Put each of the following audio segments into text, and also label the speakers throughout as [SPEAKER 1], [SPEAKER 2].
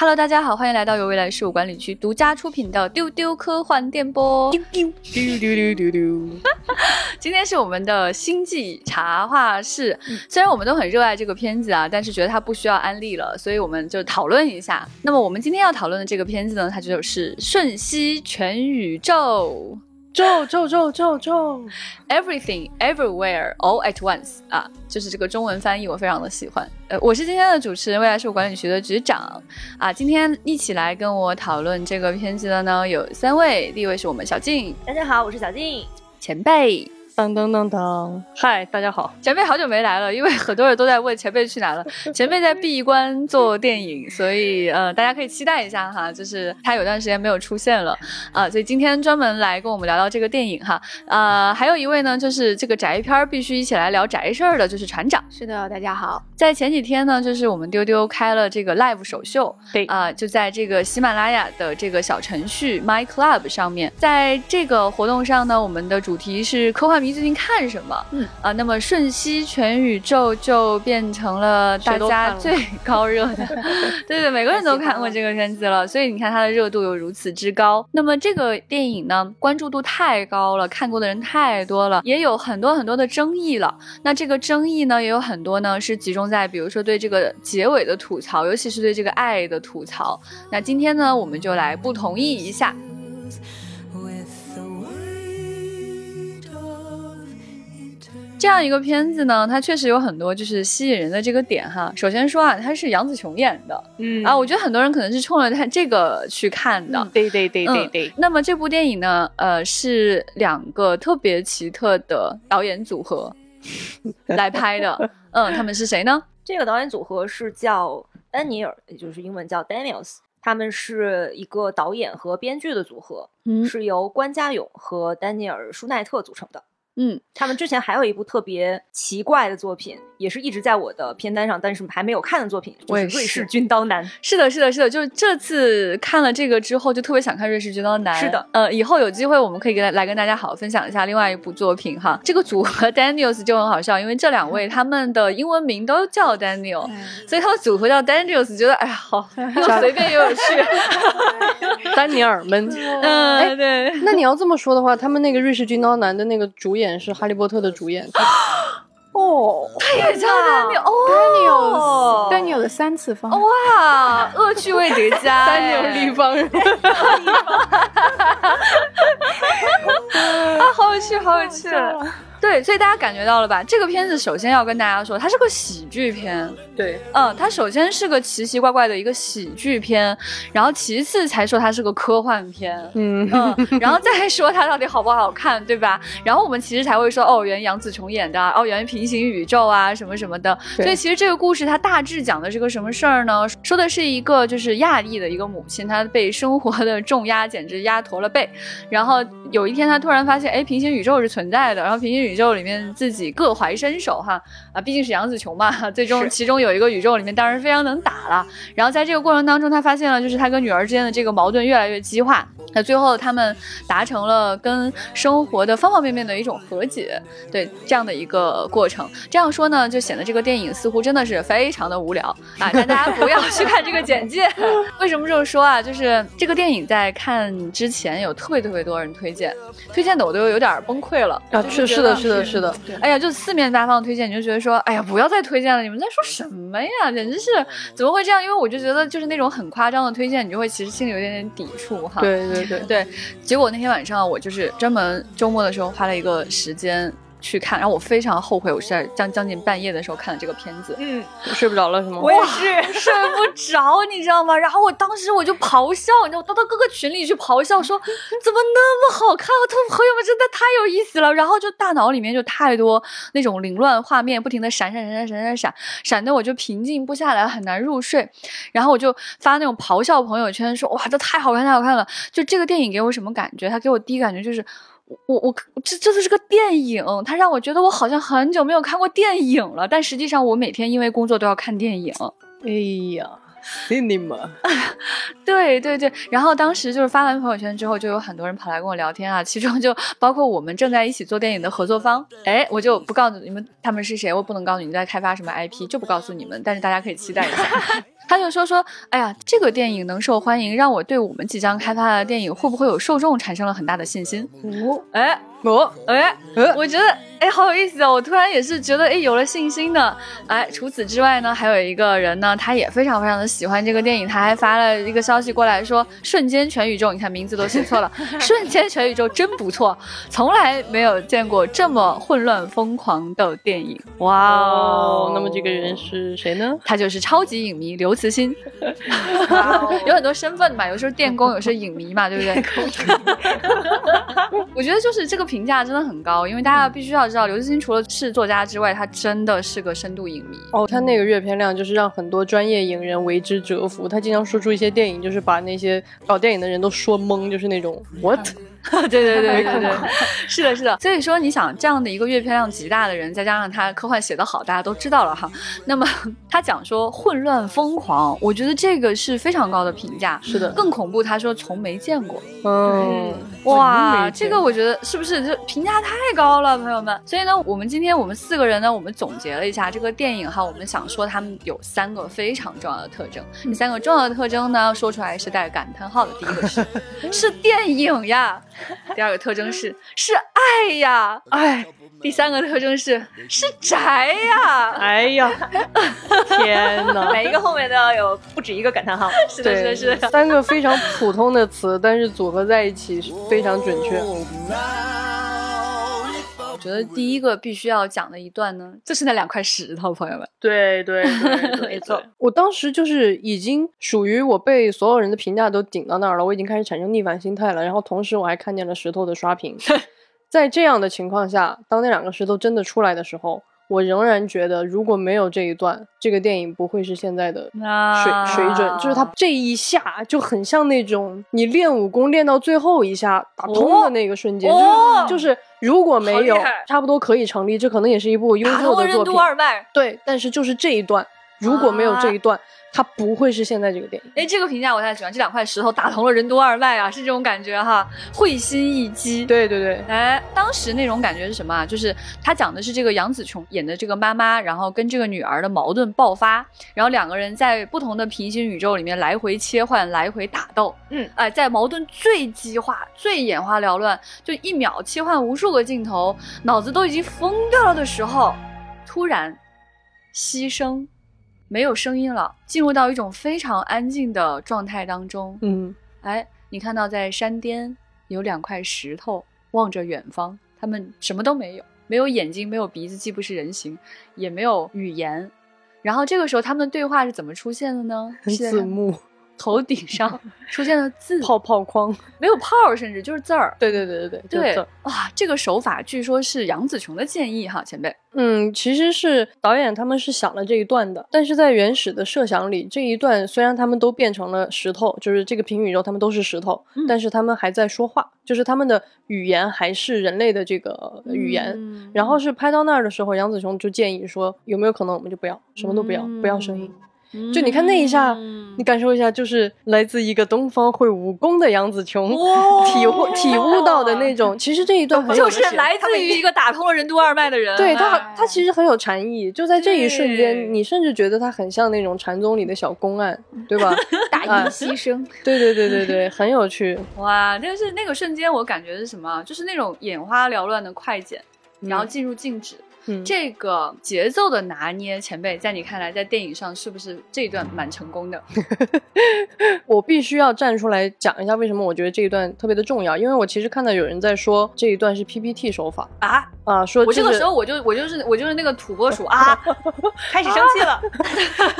[SPEAKER 1] Hello，大家好，欢迎来到由未来事务管理区独家出品的丢丢科幻电波。丢丢丢丢丢丢丢。今天是我们的星际茶话室。虽然我们都很热爱这个片子啊，但是觉得它不需要安利了，所以我们就讨论一下。那么我们今天要讨论的这个片子呢，它就是《瞬息全宇宙》。
[SPEAKER 2] 宙宙宙宙宙
[SPEAKER 1] ，Everything Everywhere All at Once 啊，就是这个中文翻译，我非常的喜欢。呃，我是今天的主持人，未来事务管理局的局长啊。今天一起来跟我讨论这个片子的呢，有三位。第一位是我们小静，
[SPEAKER 3] 大家好，我是小静，
[SPEAKER 1] 前辈。
[SPEAKER 2] 噔噔噔噔，嗨，大家好，
[SPEAKER 1] 前辈好久没来了，因为很多人都在问前辈去哪了。前辈在闭关做电影，所以呃，大家可以期待一下哈，就是他有段时间没有出现了啊，所以今天专门来跟我们聊聊这个电影哈。呃，还有一位呢，就是这个宅片必须一起来聊宅事儿的，就是船长。
[SPEAKER 3] 是的，大家好。
[SPEAKER 1] 在前几天呢，就是我们丢丢开了这个 live 首秀，
[SPEAKER 2] 对
[SPEAKER 1] 啊，就在这个喜马拉雅的这个小程序 My Club 上面，在这个活动上呢，我们的主题是科幻迷最近看什么？嗯啊，那么《瞬息全宇宙》就变成了大家最 高热的，对对，每个人都看过这个片子了，所以你看它的热度有如此之高。那么这个电影呢，关注度太高了，看过的人太多了，也有很多很多的争议了。那这个争议呢，也有很多呢，是集中。在比如说对这个结尾的吐槽，尤其是对这个爱的吐槽。那今天呢，我们就来不同意一下。这样一个片子呢，它确实有很多就是吸引人的这个点哈。首先说啊，它是杨紫琼演的，嗯啊，我觉得很多人可能是冲着它这个去看的。
[SPEAKER 2] 对对对对对。
[SPEAKER 1] 那么这部电影呢，呃，是两个特别奇特的导演组合 来拍的。嗯，他们是谁呢？
[SPEAKER 3] 这个导演组合是叫丹尼尔，也就是英文叫 Daniels。他们是一个导演和编剧的组合，是由关家勇和丹尼尔舒奈特组成的。嗯，他们之前还有一部特别奇怪的作品，也是一直在我的片单上，但是还没有看的作品，就是《瑞士军刀男》。
[SPEAKER 1] 是的，是的，是的，就是这次看了这个之后，就特别想看《瑞士军刀男》。
[SPEAKER 3] 是的，
[SPEAKER 1] 呃，以后有机会我们可以跟来跟大家好好分享一下另外一部作品哈。这个组合 Daniels 就很好笑，因为这两位他们的英文名都叫 Daniel，所以他们组合叫 Daniels，觉得哎呀好，又随便又有趣。
[SPEAKER 2] 丹尼尔们，
[SPEAKER 1] 嗯，对。
[SPEAKER 2] 那你要这么说的话，他们那个《瑞士军刀男》的那个主演。是哈利波特的主演。
[SPEAKER 1] 哦，他也叫 Daniel
[SPEAKER 4] 哦，Daniel 的三次方。
[SPEAKER 1] 哇，恶趣味叠加，
[SPEAKER 2] Daniel 立方。人，
[SPEAKER 1] 啊，好有趣，好有趣。对，所以大家感觉到了吧？这个片子首先要跟大家说，它是个喜剧片。
[SPEAKER 2] 对，
[SPEAKER 1] 嗯，它首先是个奇奇怪怪的一个喜剧片，然后其次才说它是个科幻片。嗯嗯，然后再说它到底好不好看，对吧？然后我们其实才会说，哦，原杨紫琼演的，哦，原平行宇宙啊，什么什么的。所以其实这个故事它大致讲的是个什么事儿呢？说的是一个就是亚裔的一个母亲，她被生活的重压简直压驼了背，然后有一天她突然发现，哎，平行宇宙是存在的，然后平行宇宇宙里面自己各怀身手哈啊，毕竟是杨紫琼嘛，最终其中有一个宇宙里面当然非常能打了。然后在这个过程当中，他发现了就是他跟女儿之间的这个矛盾越来越激化。那最后他们达成了跟生活的方方面面的一种和解，对这样的一个过程。这样说呢，就显得这个电影似乎真的是非常的无聊啊！但 大家不要去看这个简介。为什么这么说啊？就是这个电影在看之前有特别特别多人推荐，推荐的我都有点崩溃了
[SPEAKER 2] 啊！是是的。是的，是的，
[SPEAKER 1] 哎呀，就四面八方推荐，你就觉得说，哎呀，不要再推荐了，你们在说什么呀？简直是怎么会这样？因为我就觉得，就是那种很夸张的推荐，你就会其实心里有点点抵触哈。
[SPEAKER 2] 对对对
[SPEAKER 1] 对。结果那天晚上，我就是专门周末的时候花了一个时间。去看，然后我非常后悔，我是在将将近半夜的时候看了这个片子，
[SPEAKER 2] 嗯，睡不着了是吗？
[SPEAKER 3] 我也是
[SPEAKER 1] 睡不着，你知道吗？然后我当时我就咆哮，你知道，我到各个群里去咆哮，说怎么那么好看？我的朋友们真的太有意思了。然后就大脑里面就太多那种凌乱画面，不停的闪闪闪闪闪闪闪，闪的我就平静不下来，很难入睡。然后我就发那种咆哮朋友圈，说哇，这太好看，太好看了！就这个电影给我什么感觉？它给我第一感觉就是。我我这这就是个电影，它让我觉得我好像很久没有看过电影了。但实际上，我每天因为工作都要看电影。
[SPEAKER 2] 哎呀，cinema，
[SPEAKER 1] 对对对。然后当时就是发完朋友圈之后，就有很多人跑来跟我聊天啊，其中就包括我们正在一起做电影的合作方。哎，我就不告诉你们他们是谁，我不能告诉你们在开发什么 IP，就不告诉你们。但是大家可以期待一下。他就说说，哎呀，这个电影能受欢迎，让我对我们即将开发的电影会不会有受众产生了很大的信心。哦，哎，哦，哎，我觉得。哎，好有意思哦！我突然也是觉得，哎，有了信心呢。哎，除此之外呢，还有一个人呢，他也非常非常的喜欢这个电影，他还发了一个消息过来说：“瞬间全宇宙，你看名字都写错了，瞬间全宇宙真不错，从来没有见过这么混乱疯狂的电影。”哇
[SPEAKER 2] 哦！那么这个人是谁呢？
[SPEAKER 1] 他就是超级影迷刘慈欣。有很多身份嘛，有时候电工，有时候影迷嘛，对不对？我觉得就是这个评价真的很高，因为大家必须要。知道刘慈欣除了是作家之外，他真的是个深度影迷
[SPEAKER 2] 哦。他那个阅片量就是让很多专业影人为之折服。他经常说出一些电影，就是把那些搞电影的人都说懵，就是那种 what。
[SPEAKER 1] 对对对对对，是的，是的。所以说，你想这样的一个阅片量极大的人，再加上他科幻写得好，大家都知道了哈。那么 他讲说混乱疯狂，我觉得这个是非常高的评价。
[SPEAKER 2] 是的，
[SPEAKER 1] 更恐怖，他说从没见过。嗯，哇，这个我觉得是不是这评价太高了，朋友们？所以呢，我们今天我们四个人呢，我们总结了一下这个电影哈，我们想说他们有三个非常重要的特征。这三个重要的特征呢，说出来是带感叹号的。第一个是 是电影呀。第二个特征是是爱呀，哎。第三个特征是是宅呀，
[SPEAKER 2] 哎呀，天哪！
[SPEAKER 3] 每一个后面都要有不止一个感叹号。
[SPEAKER 1] 是的，是的，是的。
[SPEAKER 2] 三个非常普通的词，但是组合在一起非常准确。
[SPEAKER 1] 我觉得第一个必须要讲的一段呢，就是那两块石头，朋友们。
[SPEAKER 2] 对对对，没错。我当时就是已经属于我被所有人的评价都顶到那儿了，我已经开始产生逆反心态了。然后同时我还看见了石头的刷屏。在这样的情况下，当那两个石头真的出来的时候，我仍然觉得如果没有这一段，这个电影不会是现在的水水准。就是它这一下就很像那种你练武功练到最后一下打通的那个瞬间，就是如果没有，差不多可以成立。这可能也是一部优秀的作品。对，但是就是这一段，如果没有这一段。它不会是现在这个电影。
[SPEAKER 1] 哎，这个评价我太喜欢。这两块石头打通了任督二脉啊，是这种感觉哈，会心一击。
[SPEAKER 2] 对对对。
[SPEAKER 1] 哎，当时那种感觉是什么啊？就是他讲的是这个杨紫琼演的这个妈妈，然后跟这个女儿的矛盾爆发，然后两个人在不同的平行宇宙里面来回切换，来回打斗。嗯，哎，在矛盾最激化、最眼花缭乱，就一秒切换无数个镜头，脑子都已经疯掉了的时候，突然牺牲。没有声音了，进入到一种非常安静的状态当中。嗯，哎，你看到在山巅有两块石头望着远方，他们什么都没有，没有眼睛，没有鼻子，既不是人形，也没有语言。然后这个时候他们的对话是怎么出现的呢？
[SPEAKER 2] 字幕。
[SPEAKER 1] 头顶上 出现了字，
[SPEAKER 2] 泡泡框
[SPEAKER 1] 没有泡，甚至就是字儿。
[SPEAKER 2] 对对对对
[SPEAKER 1] 对对，哇，这个手法据说是杨紫琼的建议哈，前辈。
[SPEAKER 2] 嗯，其实是导演他们是想了这一段的，但是在原始的设想里，这一段虽然他们都变成了石头，就是这个平宇宙他们都是石头，但是他们还在说话，就是他们的语言还是人类的这个语言。然后是拍到那儿的时候，杨紫琼就建议说，有没有可能我们就不要什么都不要，不要声音。就你看那一下，你感受一下，就是来自一个东方会武功的杨紫琼，体会体悟到的那种。其实这一段
[SPEAKER 1] 就是来自于一个打通了任督二脉的人。
[SPEAKER 2] 对他，他其实很有禅意。就在这一瞬间，你甚至觉得他很像那种禅宗里的小公案，对吧？
[SPEAKER 1] 大义牺牲。
[SPEAKER 2] 对对对对对，很有趣。
[SPEAKER 1] 哇，但是那个瞬间，我感觉是什么？就是那种眼花缭乱的快剪，然后进入静止。这个节奏的拿捏，前辈在你看来，在电影上是不是这一段蛮成功的？
[SPEAKER 2] 我必须要站出来讲一下，为什么我觉得这一段特别的重要。因为我其实看到有人在说这一段是 PPT 手法啊啊，说
[SPEAKER 1] 我这个时候我就我就是我就是那个土拨鼠啊，开始生气了，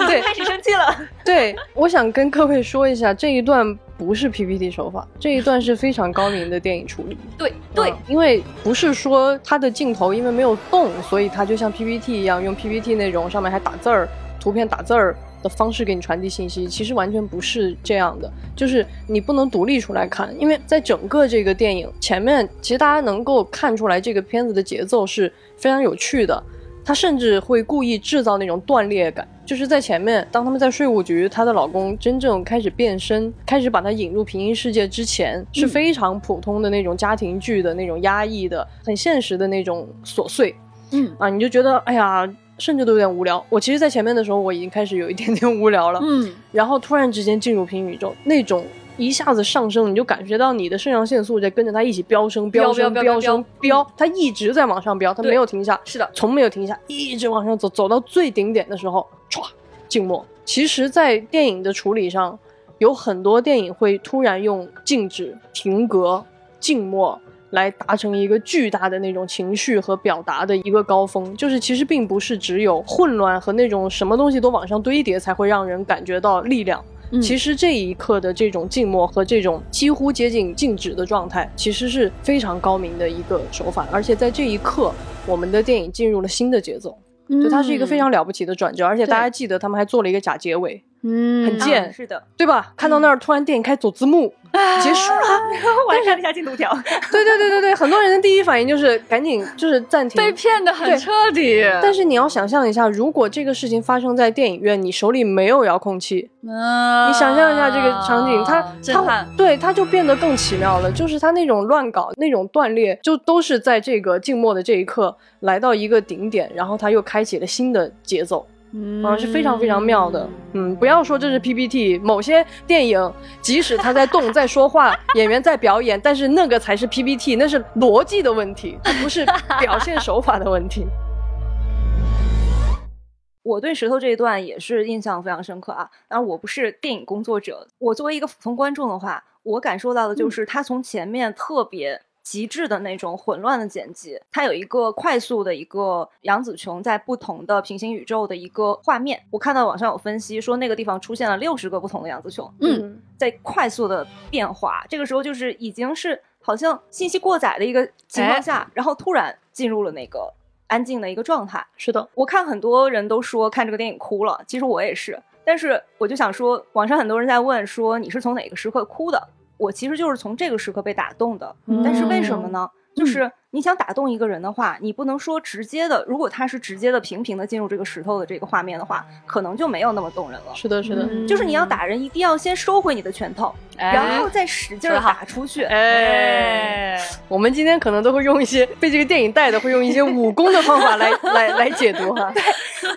[SPEAKER 2] 对，
[SPEAKER 1] 开始生气了。
[SPEAKER 2] 对，我想跟各位说一下这一段。不是 PPT 手法，这一段是非常高明的电影处理。
[SPEAKER 1] 对对，
[SPEAKER 2] 因为不是说它的镜头因为没有动，所以它就像 PPT 一样，用 PPT 内容上面还打字儿，图片打字儿的方式给你传递信息。其实完全不是这样的，就是你不能独立出来看，因为在整个这个电影前面，其实大家能够看出来这个片子的节奏是非常有趣的。他甚至会故意制造那种断裂感，就是在前面，当他们在税务局，她的老公真正开始变身，开始把她引入平行世界之前，是非常普通的那种家庭剧的那种压抑的、很现实的那种琐碎。嗯啊，你就觉得，哎呀，甚至都有点无聊。我其实，在前面的时候，我已经开始有一点点无聊了。嗯，然后突然之间进入平行宇宙，那种一下子上升，你就感觉到你的肾上腺素在跟着它一起飙升、飙升、飙升、飙，它一直在往上飙，它没有停下。
[SPEAKER 1] 是的，
[SPEAKER 2] 从没有停下，一直往上走，走到最顶点的时候，歘，静默。其实，在电影的处理上，有很多电影会突然用静止、停格、静默。来达成一个巨大的那种情绪和表达的一个高峰，就是其实并不是只有混乱和那种什么东西都往上堆叠才会让人感觉到力量。其实这一刻的这种静默和这种几乎接近静止的状态，其实是非常高明的一个手法。而且在这一刻，我们的电影进入了新的节奏，就它是一个非常了不起的转折。而且大家记得，他们还做了一个假结尾。嗯，很贱，
[SPEAKER 3] 是的，
[SPEAKER 2] 对吧？看到那儿，突然电影开走字幕，结束了。
[SPEAKER 3] 我还看了一下进度条。
[SPEAKER 2] 对对对对对，很多人的第一反应就是赶紧就是暂停。
[SPEAKER 1] 被骗的很彻底。
[SPEAKER 2] 但是你要想象一下，如果这个事情发生在电影院，你手里没有遥控器，你想象一下这个场景，它它对它就变得更奇妙了。就是它那种乱搞、那种断裂，就都是在这个静默的这一刻来到一个顶点，然后它又开启了新的节奏。嗯，是非常非常妙的。嗯，不要说这是 PPT，某些电影即使他在动、在说话，演员在表演，但是那个才是 PPT，那是逻辑的问题，不是表现手法的问题。
[SPEAKER 3] 我对石头这一段也是印象非常深刻啊。当然，我不是电影工作者，我作为一个普通观众的话，我感受到的就是他从前面特别。极致的那种混乱的剪辑，它有一个快速的一个杨紫琼在不同的平行宇宙的一个画面。我看到网上有分析说，那个地方出现了六十个不同的杨紫琼，嗯，在快速的变化。这个时候就是已经是好像信息过载的一个情况下，然后突然进入了那个安静的一个状态。
[SPEAKER 2] 是的，
[SPEAKER 3] 我看很多人都说看这个电影哭了，其实我也是。但是我就想说，网上很多人在问说你是从哪个时刻哭的？我其实就是从这个时刻被打动的，但是为什么呢？就是。你想打动一个人的话，你不能说直接的。如果他是直接的、平平的进入这个石头的这个画面的话，可能就没有那么动人了。
[SPEAKER 2] 是的，是的，
[SPEAKER 3] 就是你要打人，一定要先收回你的拳头，然后再使劲打出去。哎，
[SPEAKER 2] 我们今天可能都会用一些被这个电影带的，会用一些武功的方法来 来来解读哈。
[SPEAKER 3] 对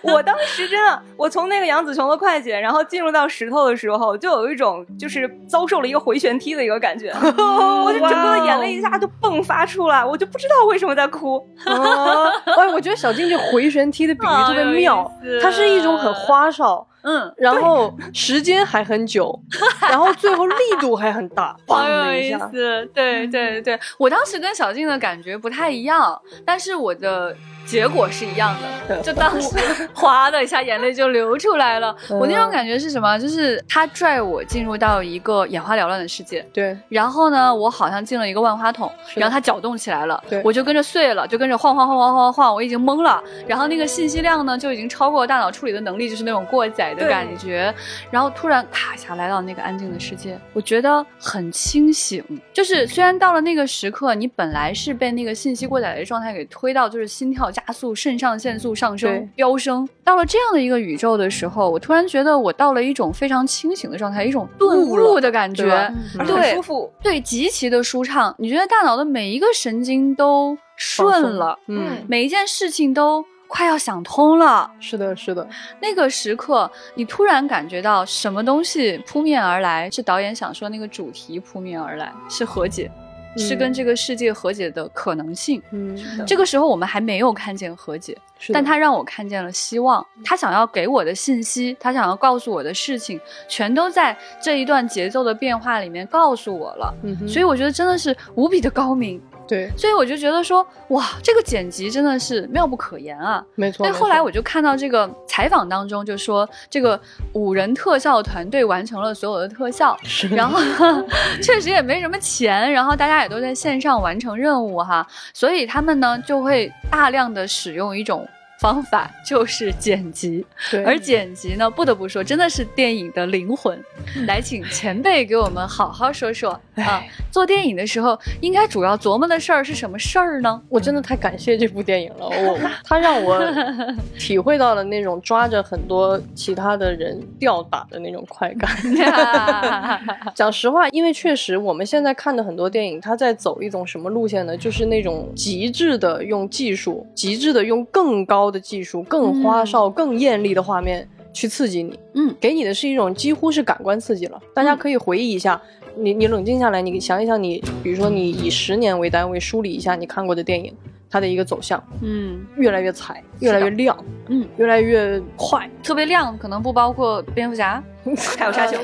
[SPEAKER 3] 我当时真的，我从那个杨紫琼的快剪，然后进入到石头的时候，就有一种就是遭受了一个回旋踢的一个感觉，我就整个的眼泪一下就迸发出来，我就不知道为什么在哭。
[SPEAKER 2] 哎，我觉得小静这回旋踢的比喻 特别妙，它是一种很花哨，嗯，然后时间还很久，然后最后力度还很大，
[SPEAKER 1] 好有意思。对对对，我当时跟小静的感觉不太一样，但是我的。结果是一样的，就当时哗的一下眼泪就流出来了。我那种感觉是什么？就是他拽我进入到一个眼花缭乱的世界，
[SPEAKER 2] 对。
[SPEAKER 1] 然后呢，我好像进了一个万花筒，然后它搅动起来了，
[SPEAKER 2] 对。
[SPEAKER 1] 我就跟着碎了，就跟着晃晃晃晃晃晃，我已经懵了。然后那个信息量呢，就已经超过大脑处理的能力，就是那种过载的感觉。然后突然咔一下来到那个安静的世界，我觉得很清醒。就是虽然到了那个时刻，你本来是被那个信息过载的状态给推到，就是心跳。加速，肾上腺素上升，飙升。到了这样的一个宇宙的时候，我突然觉得我到了一种非常清醒的状态，一种顿悟的感觉，
[SPEAKER 3] 很舒服，
[SPEAKER 1] 对，极其的舒畅。你觉得大脑的每一个神经都顺了，嗯，每一件事情都快要想通了。
[SPEAKER 2] 是的，是的。
[SPEAKER 1] 那个时刻，你突然感觉到什么东西扑面而来，是导演想说那个主题扑面而来，是和解。是跟这个世界和解的可能性。嗯，这个时候我们还没有看见和解，但他让我看见了希望。他想要给我的信息，他想要告诉我的事情，全都在这一段节奏的变化里面告诉我了。嗯，所以我觉得真的是无比的高明。
[SPEAKER 2] 对，
[SPEAKER 1] 所以我就觉得说，哇，这个剪辑真的是妙不可言啊！
[SPEAKER 2] 没错。
[SPEAKER 1] 但后来我就看到这个采访当中就说，这个五人特效团队完成了所有的特效，然后 确实也没什么钱，然后大家也都在线上完成任务哈，所以他们呢就会大量的使用一种。方法就是剪辑，而剪辑呢，不得不说，真的是电影的灵魂。来，请前辈给我们好好说说啊，做电影的时候应该主要琢磨的事儿是什么事儿呢？
[SPEAKER 2] 我真的太感谢这部电影了，我他让我 体会到了那种抓着很多其他的人吊打的那种快感。讲实话，因为确实我们现在看的很多电影，它在走一种什么路线呢？就是那种极致的用技术，极致的用更高。的技术、更花哨、更艳丽的画面去刺激你。嗯，给你的是一种几乎是感官刺激了。大家可以回忆一下，你你冷静下来，你想一想，你比如说你以十年为单位梳理一下你看过的电影。它的一个走向，嗯，越来越彩，越来越亮，嗯，越来越快，
[SPEAKER 1] 特别亮，可能不包括蝙蝠侠，
[SPEAKER 3] 还有沙丘。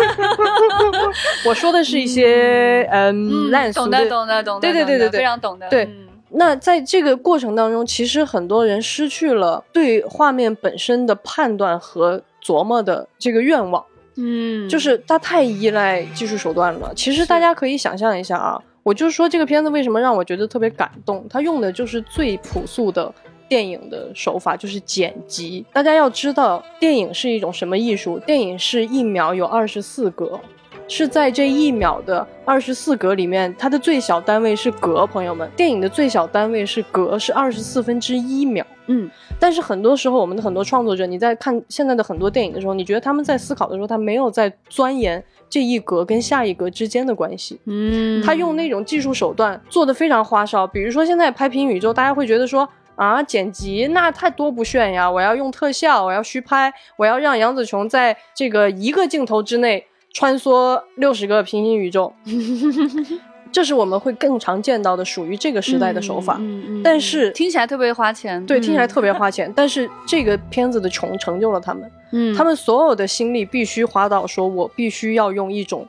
[SPEAKER 2] 我说的是一些嗯。烂
[SPEAKER 1] 俗的，懂的，懂的，懂的，
[SPEAKER 2] 对对对对
[SPEAKER 1] 对，非常懂的。
[SPEAKER 2] 对，那在这个过程当中，其实很多人失去了对画面本身的判断和琢磨的这个愿望，嗯，就是他太依赖技术手段了。其实大家可以想象一下啊。我就说这个片子为什么让我觉得特别感动？他用的就是最朴素的电影的手法，就是剪辑。大家要知道，电影是一种什么艺术？电影是一秒有二十四格，是在这一秒的二十四格里面，它的最小单位是格。朋友们，电影的最小单位是格，是二十四分之一秒。嗯，但是很多时候，我们的很多创作者，你在看现在的很多电影的时候，你觉得他们在思考的时候，他没有在钻研。这一格跟下一格之间的关系，嗯，他用那种技术手段做的非常花哨。比如说现在拍平宇宙，大家会觉得说啊，剪辑那太多不炫呀，我要用特效，我要虚拍，我要让杨紫琼在这个一个镜头之内穿梭六十个平行宇宙。这是我们会更常见到的属于这个时代的手法，但是
[SPEAKER 1] 听起来特别花钱，
[SPEAKER 2] 对，听起来特别花钱。但是这个片子的穷成就了他们，嗯，他们所有的心力必须花到说，我必须要用一种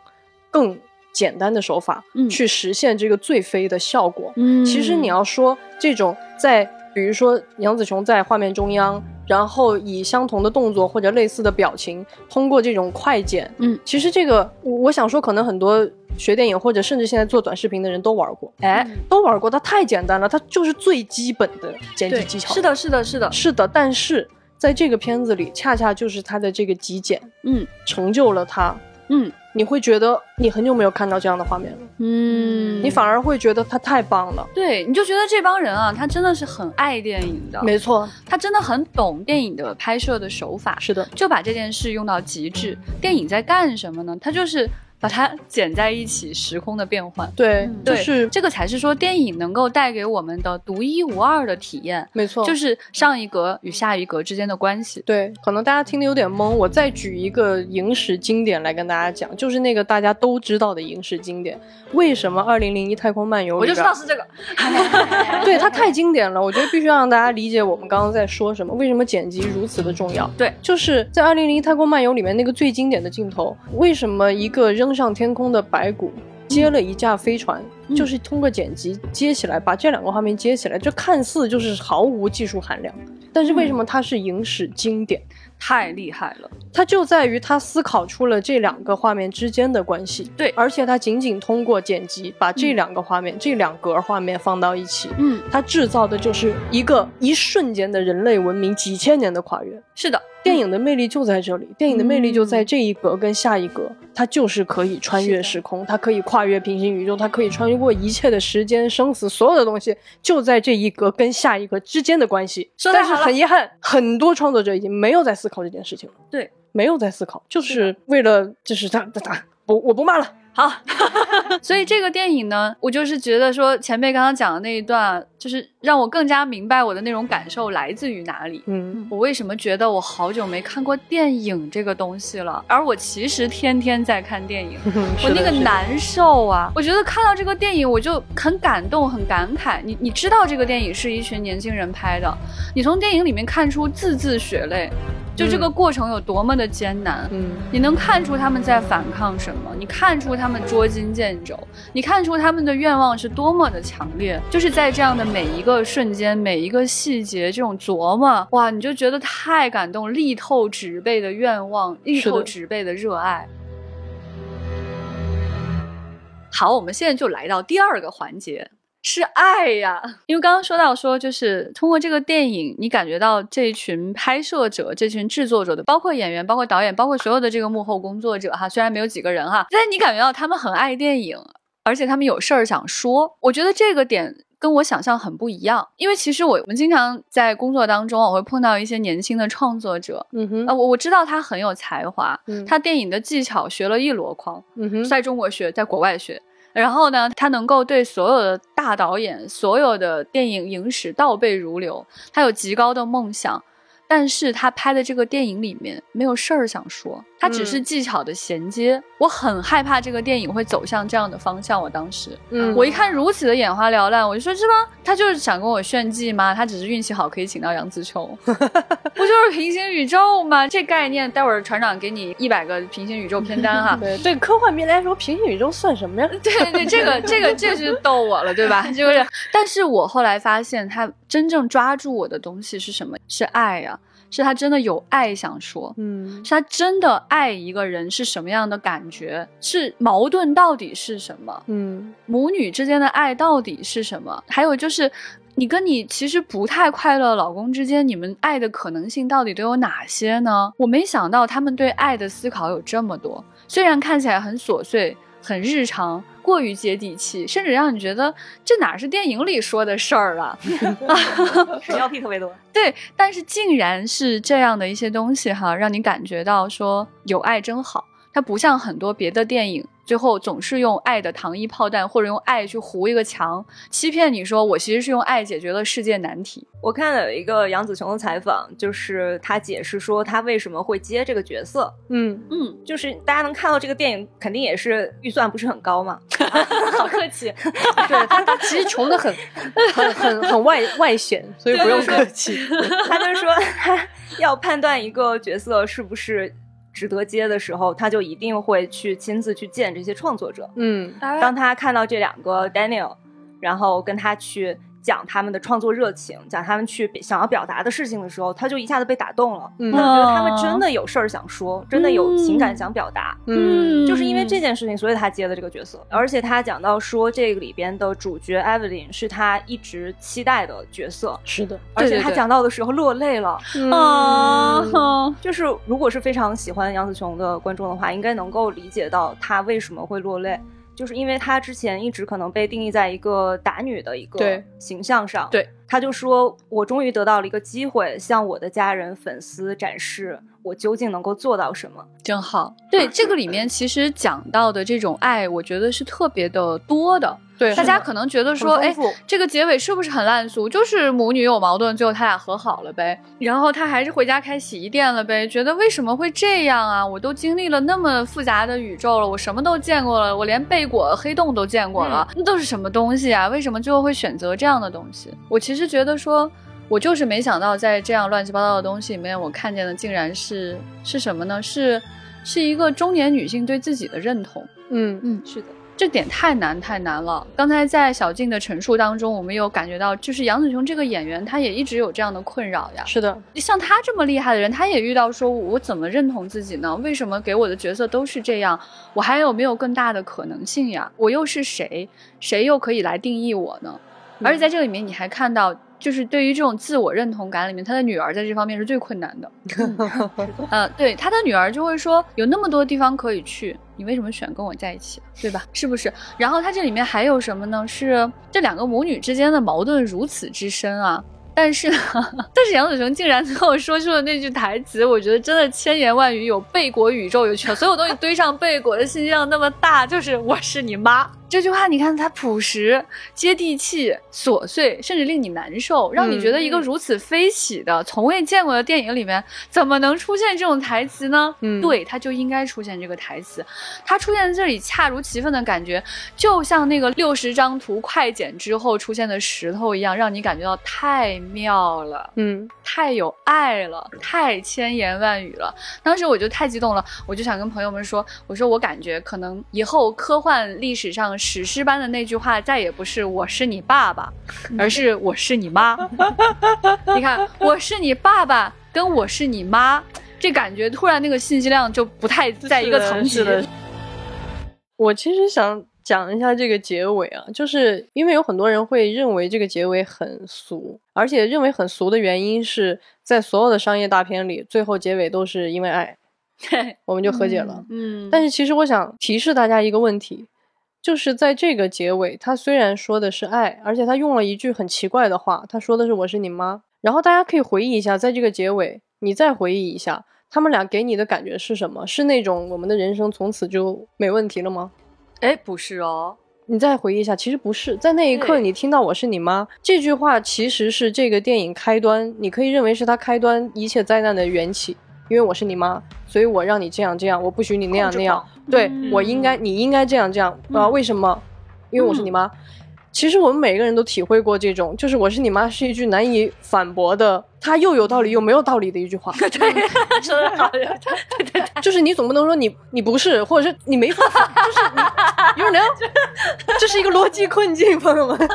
[SPEAKER 2] 更简单的手法去实现这个最飞的效果。嗯，其实你要说这种在，比如说杨紫琼在画面中央。然后以相同的动作或者类似的表情，通过这种快剪，嗯，其实这个我我想说，可能很多学电影或者甚至现在做短视频的人都玩过，哎，都玩过，它太简单了，它就是最基本的剪辑技巧。
[SPEAKER 1] 是的，是的，是的，
[SPEAKER 2] 是的。但是在这个片子里，恰恰就是它的这个极简，嗯，成就了它，嗯。你会觉得你很久没有看到这样的画面了，嗯，你反而会觉得他太棒了。
[SPEAKER 1] 对，你就觉得这帮人啊，他真的是很爱电影的，
[SPEAKER 2] 没错，
[SPEAKER 1] 他真的很懂电影的拍摄的手法，
[SPEAKER 2] 是的，
[SPEAKER 1] 就把这件事用到极致。电影在干什么呢？它就是。把它剪在一起，时空的变换，
[SPEAKER 2] 对，
[SPEAKER 1] 就是这个才是说电影能够带给我们的独一无二的体验。
[SPEAKER 2] 没错，
[SPEAKER 1] 就是上一格与下一格之间的关系。
[SPEAKER 2] 对，可能大家听得有点懵，我再举一个影史经典来跟大家讲，就是那个大家都知道的影史经典。为什么《二零零一太空漫游》？
[SPEAKER 1] 我就知道是这个。
[SPEAKER 2] 对，它太经典了，我觉得必须要让大家理解我们刚刚在说什么。为什么剪辑如此的重要？
[SPEAKER 1] 对，
[SPEAKER 2] 就是在《二零零一太空漫游》里面那个最经典的镜头，为什么一个扔。登上天空的白骨接了一架飞船，就是通过剪辑接起来，把这两个画面接起来，这看似就是毫无技术含量，但是为什么它是影史经典？
[SPEAKER 1] 太厉害了！
[SPEAKER 2] 它就在于它思考出了这两个画面之间的关系，
[SPEAKER 1] 对，
[SPEAKER 2] 而且它仅仅通过剪辑把这两个画面、这两格画面放到一起，嗯，它制造的就是一个一瞬间的人类文明几千年的跨越。
[SPEAKER 1] 是的。
[SPEAKER 2] 电影的魅力就在这里，电影的魅力就在这一格跟下一格，它就是可以穿越时空，它可以跨越平行宇宙，它可以穿越过一切的时间、生死，所有的东西就在这一格跟下一格之间的关系。但是很遗憾，很多创作者已经没有在思考这件事情了。
[SPEAKER 1] 对，
[SPEAKER 2] 没有在思考，就是为了就是他他他，我我不骂了。
[SPEAKER 1] 好，所以这个电影呢，我就是觉得说前辈刚刚讲的那一段，就是让我更加明白我的那种感受来自于哪里。嗯，我为什么觉得我好久没看过电影这个东西了？而我其实天天在看电影，我那个难受啊！我觉得看到这个电影，我就很感动，很感慨。你你知道这个电影是一群年轻人拍的，你从电影里面看出字字血泪。就这个过程有多么的艰难，嗯，你能看出他们在反抗什么？你看出他们捉襟见肘，你看出他们的愿望是多么的强烈。就是在这样的每一个瞬间、每一个细节，这种琢磨，哇，你就觉得太感动，力透纸背的愿望，力透纸背的热爱。好，我们现在就来到第二个环节。是爱呀，因为刚刚说到说，就是通过这个电影，你感觉到这群拍摄者、这群制作者的，包括演员、包括导演、包括所有的这个幕后工作者哈，虽然没有几个人哈，但你感觉到他们很爱电影，而且他们有事儿想说。我觉得这个点跟我想象很不一样，因为其实我们经常在工作当中，我会碰到一些年轻的创作者，嗯哼，啊，我我知道他很有才华，他电影的技巧学了一箩筐，嗯哼，在中国学，在国外学。然后呢，他能够对所有的大导演，所有的电影影史倒背如流，他有极高的梦想。但是他拍的这个电影里面没有事儿想说，他只是技巧的衔接。我很害怕这个电影会走向这样的方向。我当时，嗯，我一看如此的眼花缭乱，我就说是吗？他就是想跟我炫技吗？他只是运气好可以请到杨紫琼，不就是平行宇宙吗？这概念，待会儿船长给你一百个平行宇宙片单哈。
[SPEAKER 2] 对对，科幻片来说，平行宇宙算什么呀？
[SPEAKER 1] 对对，这个这个这是逗我了，对吧？就是，但是我后来发现，他真正抓住我的东西是什么？是爱呀。是他真的有爱想说，嗯，是他真的爱一个人是什么样的感觉？是矛盾到底是什么？嗯，母女之间的爱到底是什么？还有就是，你跟你其实不太快乐老公之间，你们爱的可能性到底都有哪些呢？我没想到他们对爱的思考有这么多，虽然看起来很琐碎、很日常。过于接地气，甚至让你觉得这哪是电影里说的事儿啊？
[SPEAKER 3] 屎尿屁特别多。
[SPEAKER 1] 对，但是竟然是这样的一些东西哈，让你感觉到说有爱真好。它不像很多别的电影。最后总是用爱的糖衣炮弹，或者用爱去糊一个墙，欺骗你说我其实是用爱解决了世界难题。
[SPEAKER 3] 我看了有一个杨紫琼的采访，就是她解释说她为什么会接这个角色。嗯嗯，就是大家能看到这个电影，肯定也是预算不是很高嘛。
[SPEAKER 1] 好客气，
[SPEAKER 2] 对他他其实穷的很，很很很外外显，所以不用客气。
[SPEAKER 3] 他就说他要判断一个角色是不是。值得接的时候，他就一定会去亲自去见这些创作者。嗯，当他看到这两个 Daniel，然后跟他去。讲他们的创作热情，讲他们去想要表达的事情的时候，他就一下子被打动了。他就觉得他们真的有事儿想说，真的有情感想表达。嗯，就是因为这件事情，所以他接的这个角色。而且他讲到说，这个里边的主角 Evelyn 是他一直期待的角色。
[SPEAKER 2] 是的，
[SPEAKER 3] 而且他讲到的时候落泪了。啊，就是如果是非常喜欢杨紫琼的观众的话，应该能够理解到他为什么会落泪。就是因为他之前一直可能被定义在一个打女的一个形象上，
[SPEAKER 1] 对，
[SPEAKER 3] 他就说：“我终于得到了一个机会，向我的家人、粉丝展示我究竟能够做到什么。”
[SPEAKER 1] 真好。对，这个里面其实讲到的这种爱，我觉得是特别的多的。
[SPEAKER 2] 对，
[SPEAKER 1] 大家可能觉得说，哎，这个结尾是不是很烂俗？就是母女有矛盾，最后他俩和好了呗。然后他还是回家开洗衣店了呗。觉得为什么会这样啊？我都经历了那么复杂的宇宙了，我什么都见过了，我连贝果黑洞都见过了，那都是什么东西啊？为什么最后会选择这样的东西？我其实觉得说，我就是没想到，在这样乱七八糟的东西里面，我看见的竟然是是什么呢？是是一个中年女性对自己的认同。
[SPEAKER 3] 嗯嗯，是的。
[SPEAKER 1] 这点太难太难了。刚才在小静的陈述当中，我们有感觉到，就是杨紫琼这个演员，她也一直有这样的困扰呀。
[SPEAKER 2] 是的，
[SPEAKER 1] 像她这么厉害的人，她也遇到说，我怎么认同自己呢？为什么给我的角色都是这样？我还有没有更大的可能性呀？我又是谁？谁又可以来定义我呢？而且在这里面，你还看到。就是对于这种自我认同感里面，他的女儿在这方面是最困难的。嗯，对，他的女儿就会说，有那么多地方可以去，你为什么选跟我在一起，对吧？是不是？然后他这里面还有什么呢？是这两个母女之间的矛盾如此之深啊！但是，但是杨子琼竟然 跟我说出了那句台词，我觉得真的千言万语，有贝果宇宙，有全所有东西堆上贝果的信息量那么大，就是我是你妈。这句话，你看它朴实、接地气、琐碎，甚至令你难受，让你觉得一个如此飞起的、从未见过的电影里面，怎么能出现这种台词呢？嗯，对，它就应该出现这个台词。它出现在这里，恰如其分的感觉，就像那个六十张图快剪之后出现的石头一样，让你感觉到太妙了，嗯，太有爱了，太千言万语了。当时我就太激动了，我就想跟朋友们说，我说我感觉可能以后科幻历史上。史诗般的那句话再也不是“我是你爸爸”，而是“我是你妈 ”。你看，“我是你爸爸”跟“我是你妈”，这感觉突然那个信息量就不太在一个层级
[SPEAKER 2] 的。我其实想讲一下这个结尾啊，就是因为有很多人会认为这个结尾很俗，而且认为很俗的原因是在所有的商业大片里，最后结尾都是因为爱，我们就和解了。嗯，但是其实我想提示大家一个问题。就是在这个结尾，他虽然说的是爱，而且他用了一句很奇怪的话，他说的是“我是你妈”。然后大家可以回忆一下，在这个结尾，你再回忆一下，他们俩给你的感觉是什么？是那种我们的人生从此就没问题了吗？
[SPEAKER 1] 哎，不是哦，
[SPEAKER 2] 你再回忆一下，其实不是，在那一刻你听到我是你妈这句话，其实是这个电影开端，你可以认为是它开端一切灾难的缘起。因为我是你妈，所以我让你这样这样，我不许你那样那样。对我应该，你应该这样这样啊？为什么？因为我是你妈。其实我们每个人都体会过这种，就是我是你妈是一句难以反驳的，它又有道理又没有道理的一句话。
[SPEAKER 3] 对，说的好。对对对，
[SPEAKER 2] 就是你总不能说你你不是，或者是你没法，就是你有点，这是一个逻辑困境，朋友们。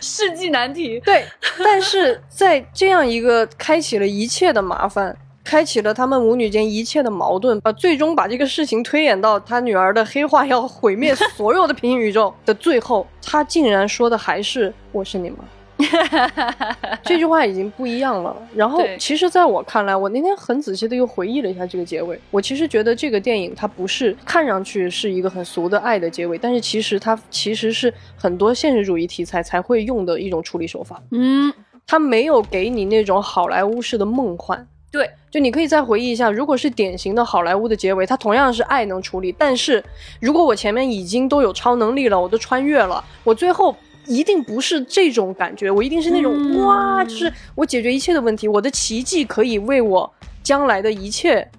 [SPEAKER 1] 世纪难题。
[SPEAKER 2] 对，但是在这样一个开启了一切的麻烦。开启了他们母女间一切的矛盾，把最终把这个事情推演到他女儿的黑化要毁灭所有的平行宇宙的最后，他竟然说的还是“我是你妈”，这句话已经不一样了。然后，其实在我看来，我那天很仔细的又回忆了一下这个结尾，我其实觉得这个电影它不是看上去是一个很俗的爱的结尾，但是其实它其实是很多现实主义题材才会用的一种处理手法。嗯，它没有给你那种好莱坞式的梦幻。
[SPEAKER 1] 对，
[SPEAKER 2] 就你可以再回忆一下，如果是典型的好莱坞的结尾，它同样是爱能处理。但是如果我前面已经都有超能力了，我都穿越了，我最后一定不是这种感觉，我一定是那种哇，就是我解决一切的问题，我的奇迹可以为我将来的一切，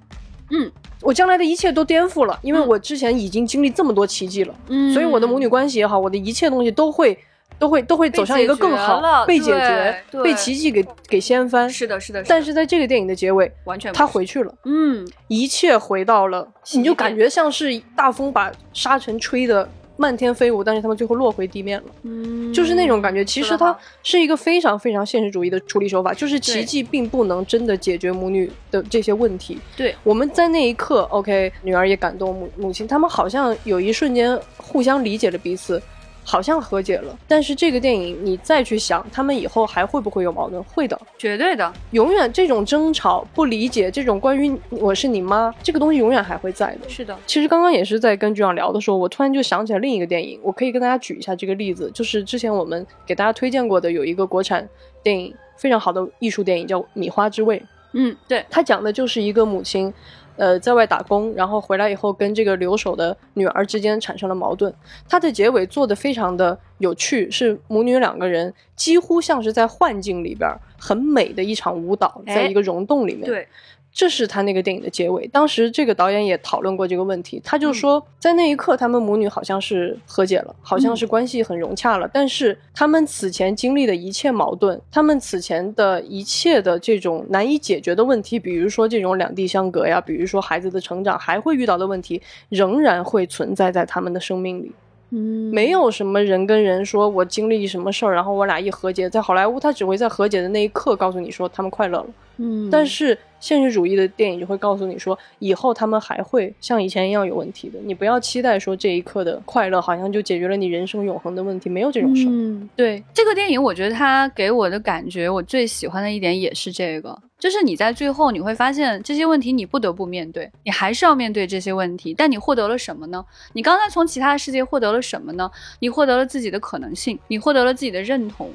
[SPEAKER 2] 嗯，我将来的一切都颠覆了，因为我之前已经经历这么多奇迹了，嗯，所以我的母女关系也好，我的一切东西都会。都会都会走向一个更好被解决被奇迹给给掀翻
[SPEAKER 1] 是的是的，
[SPEAKER 2] 但是在这个电影的结尾
[SPEAKER 1] 完全
[SPEAKER 2] 他回去了。嗯。一切回到了你就感觉像是大风把沙尘吹的漫天飞舞，但是他们最后落回地面了嗯就是那种感觉，其实它是一个非常非常现实主义的处理手法，就是奇迹并不能真的解决母女的这些问题。
[SPEAKER 1] 对，
[SPEAKER 2] 我们在那一刻，OK，女儿也感动母母亲，他们好像有一瞬间互相理解了彼此。好像和解了，但是这个电影你再去想，他们以后还会不会有矛盾？会的，
[SPEAKER 1] 绝对的，
[SPEAKER 2] 永远这种争吵、不理解，这种关于我是你妈这个东西，永远还会在的。
[SPEAKER 1] 是的，
[SPEAKER 2] 其实刚刚也是在跟局长聊的时候，我突然就想起来另一个电影，我可以跟大家举一下这个例子，就是之前我们给大家推荐过的有一个国产电影，非常好的艺术电影叫《米花之味》。
[SPEAKER 1] 嗯，对，
[SPEAKER 2] 它讲的就是一个母亲。呃，在外打工，然后回来以后跟这个留守的女儿之间产生了矛盾。它的结尾做的非常的有趣，是母女两个人几乎像是在幻境里边很美的一场舞蹈，在一个溶洞里面。
[SPEAKER 1] 对。
[SPEAKER 2] 这是他那个电影的结尾。当时这个导演也讨论过这个问题，他就说，在那一刻，他们母女好像是和解了，好像是关系很融洽了。但是他们此前经历的一切矛盾，他们此前的一切的这种难以解决的问题，比如说这种两地相隔呀，比如说孩子的成长还会遇到的问题，仍然会存在在他们的生命里。嗯，没有什么人跟人说我经历什么事儿，然后我俩一和解，在好莱坞，他只会在和解的那一刻告诉你说他们快乐了。嗯，但是现实主义的电影就会告诉你说，以后他们还会像以前一样有问题的。你不要期待说这一刻的快乐好像就解决了你人生永恒的问题，没有这种事。
[SPEAKER 1] 嗯，对，这个电影我觉得它给我的感觉，我最喜欢的一点也是这个，就是你在最后你会发现这些问题你不得不面对，你还是要面对这些问题，但你获得了什么呢？你刚才从其他的世界获得了什么呢？你获得了自己的可能性，你获得了自己的认同。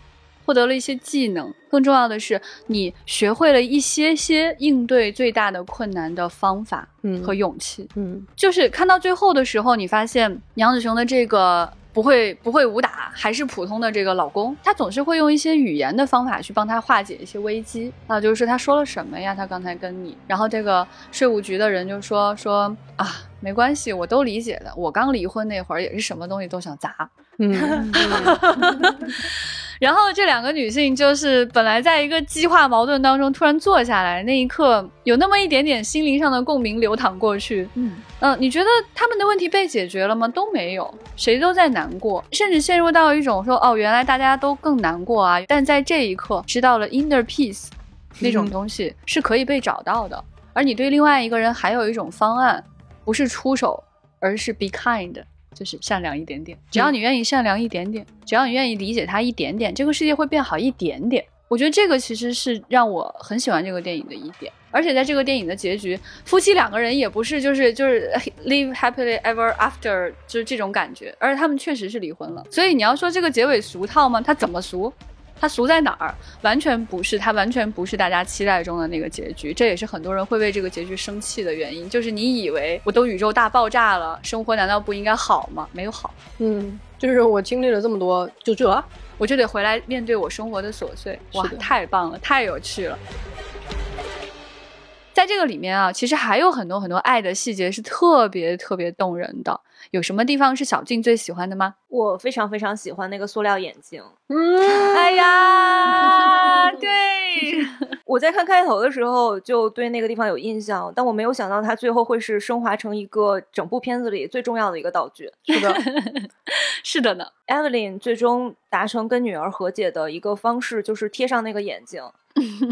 [SPEAKER 1] 获得了一些技能，更重要的是，你学会了一些些应对最大的困难的方法，嗯，和勇气，嗯，就是看到最后的时候，你发现杨子雄的这个不会不会武打，还是普通的这个老公，他总是会用一些语言的方法去帮他化解一些危机啊，就是他说了什么呀？他刚才跟你，然后这个税务局的人就说说啊，没关系，我都理解的，我刚离婚那会儿也是什么东西都想砸，嗯。然后这两个女性就是本来在一个激化矛盾当中突然坐下来，那一刻有那么一点点心灵上的共鸣流淌过去。嗯嗯，你觉得他们的问题被解决了吗？都没有，谁都在难过，甚至陷入到一种说哦，原来大家都更难过啊。但在这一刻知道了 inner peace 那种东西是可以被找到的，而你对另外一个人还有一种方案，不是出手，而是 be kind。就是善良一点点，只要你愿意善良一点点，只要你愿意理解他一点点，这个世界会变好一点点。我觉得这个其实是让我很喜欢这个电影的一点。而且在这个电影的结局，夫妻两个人也不是就是就是 live happily ever after，就是这种感觉，而且他们确实是离婚了。所以你要说这个结尾俗套吗？他怎么俗？它俗在哪儿？完全不是，它完全不是大家期待中的那个结局。这也是很多人会为这个结局生气的原因。就是你以为我都宇宙大爆炸了，生活难道不应该好吗？没有好。
[SPEAKER 2] 嗯，就是我经历了这么多，就这，
[SPEAKER 1] 我就得回来面对我生活的琐碎。哇，太棒了，太有趣了。在这个里面啊，其实还有很多很多爱的细节是特别特别动人的。有什么地方是小静最喜欢的吗？
[SPEAKER 3] 我非常非常喜欢那个塑料眼睛。
[SPEAKER 1] 嗯，哎呀，对，
[SPEAKER 3] 我在看开头的时候就对那个地方有印象，但我没有想到它最后会是升华成一个整部片子里最重要的一个道具。
[SPEAKER 2] 是的，
[SPEAKER 1] 是的呢。
[SPEAKER 3] Evelyn 最终达成跟女儿和解的一个方式就是贴上那个眼睛，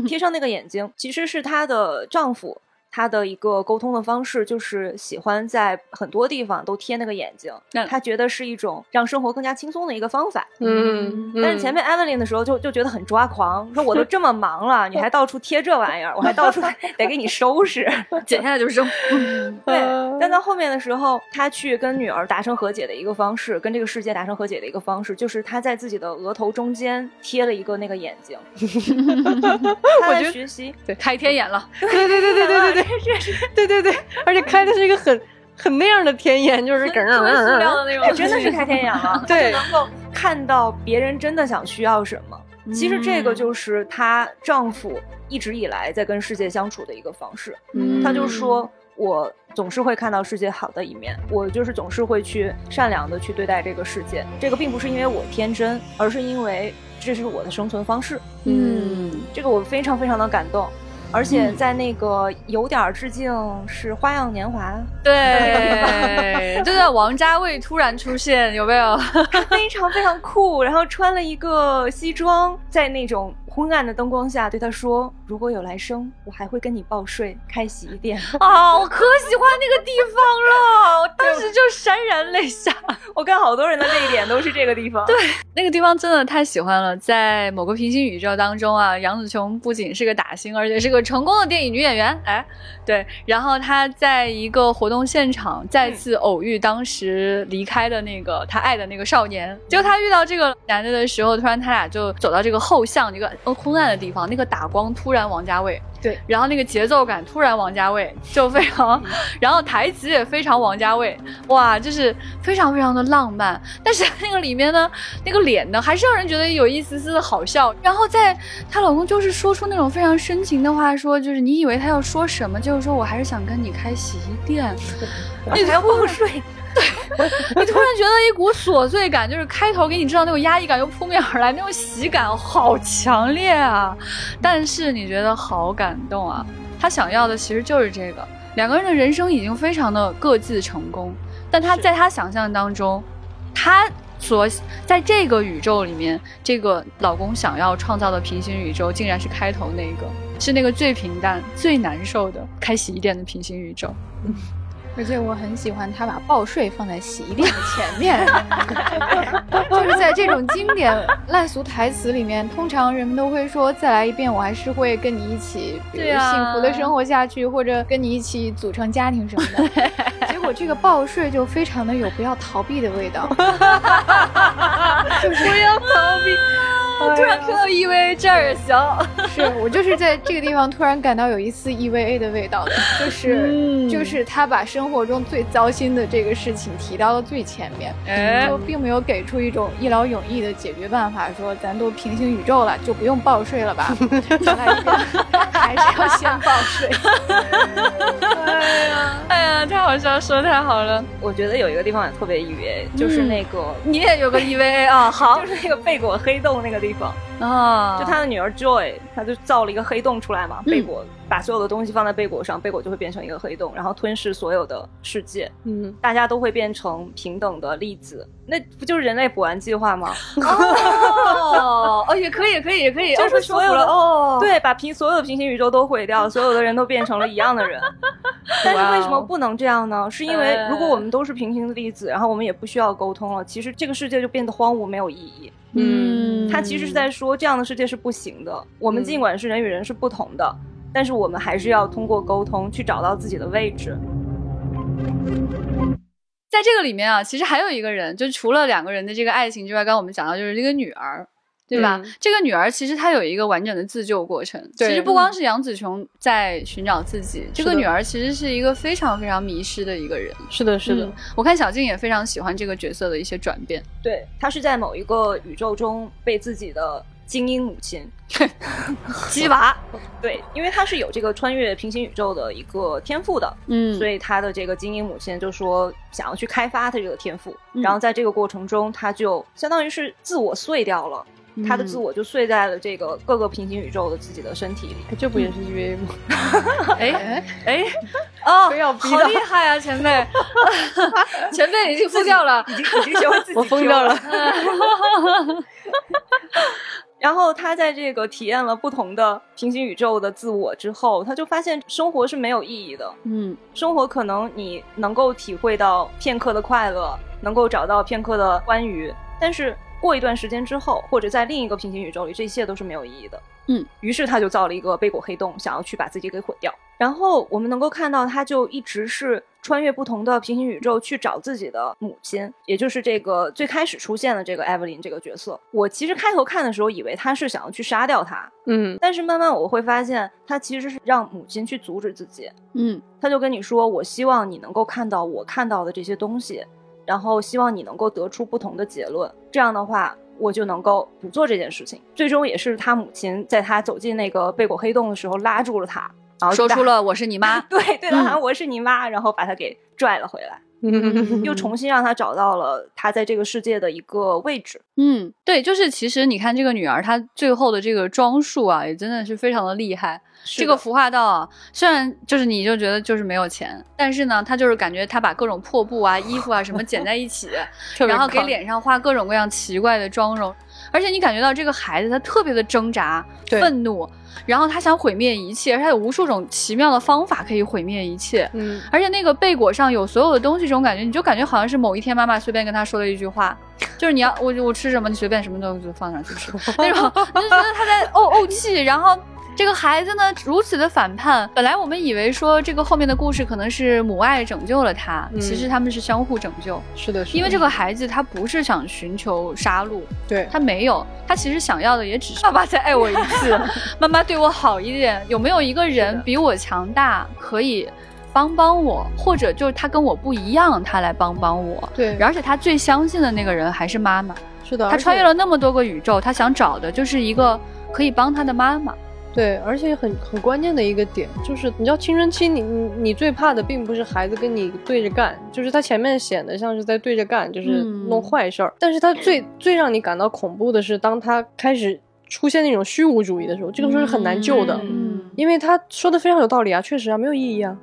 [SPEAKER 3] 贴上那个眼睛其实是她的丈夫。他的一个沟通的方式就是喜欢在很多地方都贴那个眼睛，他觉得是一种让生活更加轻松的一个方法。
[SPEAKER 2] 嗯，
[SPEAKER 3] 但是前面 Evelyn 的时候就就觉得很抓狂，说我都这么忙了，你还到处贴这玩意儿，我还到处得给你收拾，
[SPEAKER 1] 剪下来就扔。
[SPEAKER 3] 对，但到后面的时候，他去跟女儿达成和解的一个方式，跟这个世界达成和解的一个方式，就是他在自己的额头中间贴了一个那个眼睛。他在学习，
[SPEAKER 1] 对，开天眼了。
[SPEAKER 2] 对对对对对对。对，是，对对对，而且开的是一个很很那样的天眼，就是梗
[SPEAKER 1] 儿，塑料的那种，
[SPEAKER 3] 真的是 开天眼了。
[SPEAKER 2] 对，
[SPEAKER 3] 能够看到别人真的想需要什么。其实这个就是她丈夫一直以来在跟世界相处的一个方式。嗯，他就说我总是会看到世界好的一面，我就是总是会去善良的去对待这个世界。这个并不是因为我天真，而是因为这是我的生存方式。嗯，这个我非常非常的感动。而且在那个有点致敬是《花样年华》，
[SPEAKER 1] 对，就 在王家卫突然出现，有没有？
[SPEAKER 3] 非常非常酷，然后穿了一个西装，在那种。昏暗的灯光下，对他说：“如果有来生，我还会跟你报税、开洗衣店。”
[SPEAKER 1] 啊，我可喜欢那个地方了，我当时就潸然泪下。
[SPEAKER 3] 我看好多人的泪点都是这个地方。
[SPEAKER 1] 对，那个地方真的太喜欢了。在某个平行宇宙当中啊，杨紫琼不仅是个打星，而且是个成功的电影女演员。哎，对，然后她在一个活动现场再次偶遇当时离开的那个她爱的那个少年。结果她遇到这个男的的时候，突然他俩就走到这个后巷一个。昏暗的地方，那个打光突然王家卫，
[SPEAKER 2] 对，
[SPEAKER 1] 然后那个节奏感突然王家卫，就非常，然后台词也非常王家卫，哇，就是非常非常的浪漫。但是那个里面呢，那个脸呢，还是让人觉得有一丝丝的好笑。然后在她老公就是说出那种非常深情的话，说就是你以为他要说什么，就是说我还是想跟你开洗衣店，
[SPEAKER 3] 你还要报税。
[SPEAKER 1] 你突然觉得一股琐碎感，就是开头给你制造那种压抑感，又扑面而来，那种喜感好强烈啊！但是你觉得好感动啊？他想要的其实就是这个，两个人的人生已经非常的各自成功，但他在他想象当中，他所在这个宇宙里面，这个老公想要创造的平行宇宙，竟然是开头那个，是那个最平淡、最难受的开洗衣店的平行宇宙。
[SPEAKER 4] 而且我很喜欢他把报税放在洗衣店的前面，就是在这种经典烂俗台词里面，通常人们都会说再来一遍，我还是会跟你一起，比如幸福的生活下去，或者跟你一起组成家庭什么的。结果这个报税就非常的有不要逃避的味道，
[SPEAKER 1] 就是不要逃避。我突然听到 EVA 这儿也行，
[SPEAKER 4] 是我就是在这个地方突然感到有一丝 EVA 的味道的，就是就是他把生活中最糟心的这个事情提到了最前面，就并没有给出一种一劳永逸的解决办法，说咱都平行宇宙了，就不用报税了吧？还是要先报税。
[SPEAKER 1] 哎呀，哎呀，太好笑，说的太好了。
[SPEAKER 3] 我觉得有一个地方也特别 EVA，就是那个
[SPEAKER 1] 你也有个 EVA 啊，好，
[SPEAKER 3] 就是那个贝果 黑洞那个地。地方啊，就他的女儿 Joy，他就造了一个黑洞出来嘛，贝果。把所有的东西放在贝果上，贝果就会变成一个黑洞，然后吞噬所有的世界。嗯，大家都会变成平等的粒子，那不就是人类补完计划吗？
[SPEAKER 1] 哦哦，也可以，可以，也可以，
[SPEAKER 3] 就是所有的哦，对，把平所有的平行宇宙都毁掉，所有的人都变成了一样的人。但是为什么不能这样呢？是因为如果我们都是平行的粒子，然后我们也不需要沟通了，其实这个世界就变得荒芜，没有意义。嗯，他其实是在说这样的世界是不行的。我们尽管是人与人是不同的。但是我们还是要通过沟通去找到自己的位置。
[SPEAKER 1] 在这个里面啊，其实还有一个人，就除了两个人的这个爱情之外，刚刚我们讲到就是这个女儿，对吧？这个女儿其实她有一个完整的自救过程。其实不光是杨紫琼在寻找自己，这个女儿其实是一个非常非常迷失的一个人。
[SPEAKER 2] 是的，是的。
[SPEAKER 1] 我看小静也非常喜欢这个角色的一些转变。
[SPEAKER 3] 对，她是在某一个宇宙中被自己的精英母亲
[SPEAKER 1] 鸡娃。
[SPEAKER 3] 对，因为她是有这个穿越平行宇宙的一个天赋的，嗯，所以她的这个精英母亲就说想要去开发她这个天赋，然后在这个过程中，她就相当于是自我碎掉了。他的自我就碎在了这个各个平行宇宙的自己的身体里，
[SPEAKER 2] 这不也是 EVA 吗？
[SPEAKER 1] 哎哎哦，好厉害啊，前辈！前辈已经疯掉了，
[SPEAKER 3] 已经已经学会自己
[SPEAKER 2] 我疯掉了。
[SPEAKER 3] 然后他在这个体验了不同的平行宇宙的自我之后，他就发现生活是没有意义的。嗯，生活可能你能够体会到片刻的快乐，能够找到片刻的欢愉，但是。过一段时间之后，或者在另一个平行宇宙里，这一切都是没有意义的。嗯，于是他就造了一个贝果黑洞，想要去把自己给毁掉。然后我们能够看到，他就一直是穿越不同的平行宇宙去找自己的母亲，也就是这个最开始出现的这个艾 v 琳这个角色。我其实开头看的时候，以为他是想要去杀掉他。嗯，但是慢慢我会发现，他其实是让母亲去阻止自己。嗯，他就跟你说：“我希望你能够看到我看到的这些东西。”然后希望你能够得出不同的结论，这样的话我就能够不做这件事情。最终也是他母亲在他走进那个贝果黑洞的时候拉住了他，然后
[SPEAKER 1] 说出了“我是你妈 ”，
[SPEAKER 3] 对对的，我是你妈，然后把他给拽了回来。又重新让他找到了他在这个世界的一个位置。
[SPEAKER 1] 嗯，对，就是其实你看这个女儿，她最后的这个装束啊，也真的是非常的厉害。这个服化道啊，虽然就是你就觉得就是没有钱，但是呢，她就是感觉她把各种破布啊、衣服啊什么剪在一起，然后给脸上画各种各样奇怪的妆容，而且你感觉到这个孩子他特别的挣扎、愤怒。然后他想毁灭一切，而他有无数种奇妙的方法可以毁灭一切。嗯，而且那个贝果上有所有的东西，这种感觉你就感觉好像是某一天妈妈随便跟他说的一句话，就是你要我我吃什么，你随便什么东西就放上去吃 那种，你就觉得他在怄怄气，然后。这个孩子呢，如此的反叛。本来我们以为说这个后面的故事可能是母爱拯救了他，其实他们是相互拯救。
[SPEAKER 2] 是的，是
[SPEAKER 1] 因为这个孩子他不是想寻求杀戮，
[SPEAKER 2] 对
[SPEAKER 1] 他没有，他其实想要的也只是爸爸再爱我一次，妈妈对我好一点。有没有一个人比我强大，可以帮帮我，或者就是他跟我不一样，他来帮帮我？
[SPEAKER 2] 对，
[SPEAKER 1] 而且他最相信的那个人还是妈妈。
[SPEAKER 2] 是的，
[SPEAKER 1] 他穿越了那么多个宇宙，他想找的就是一个可以帮他的妈妈。
[SPEAKER 2] 对，而且很很关键的一个点就是，你知道青春期，你你你最怕的并不是孩子跟你对着干，就是他前面显得像是在对着干，就是弄坏事儿，但是他最最让你感到恐怖的是，当他开始出现那种虚无主义的时候，这个时候是很难救的，嗯，因为他说的非常有道理啊，确实啊，没有意义啊。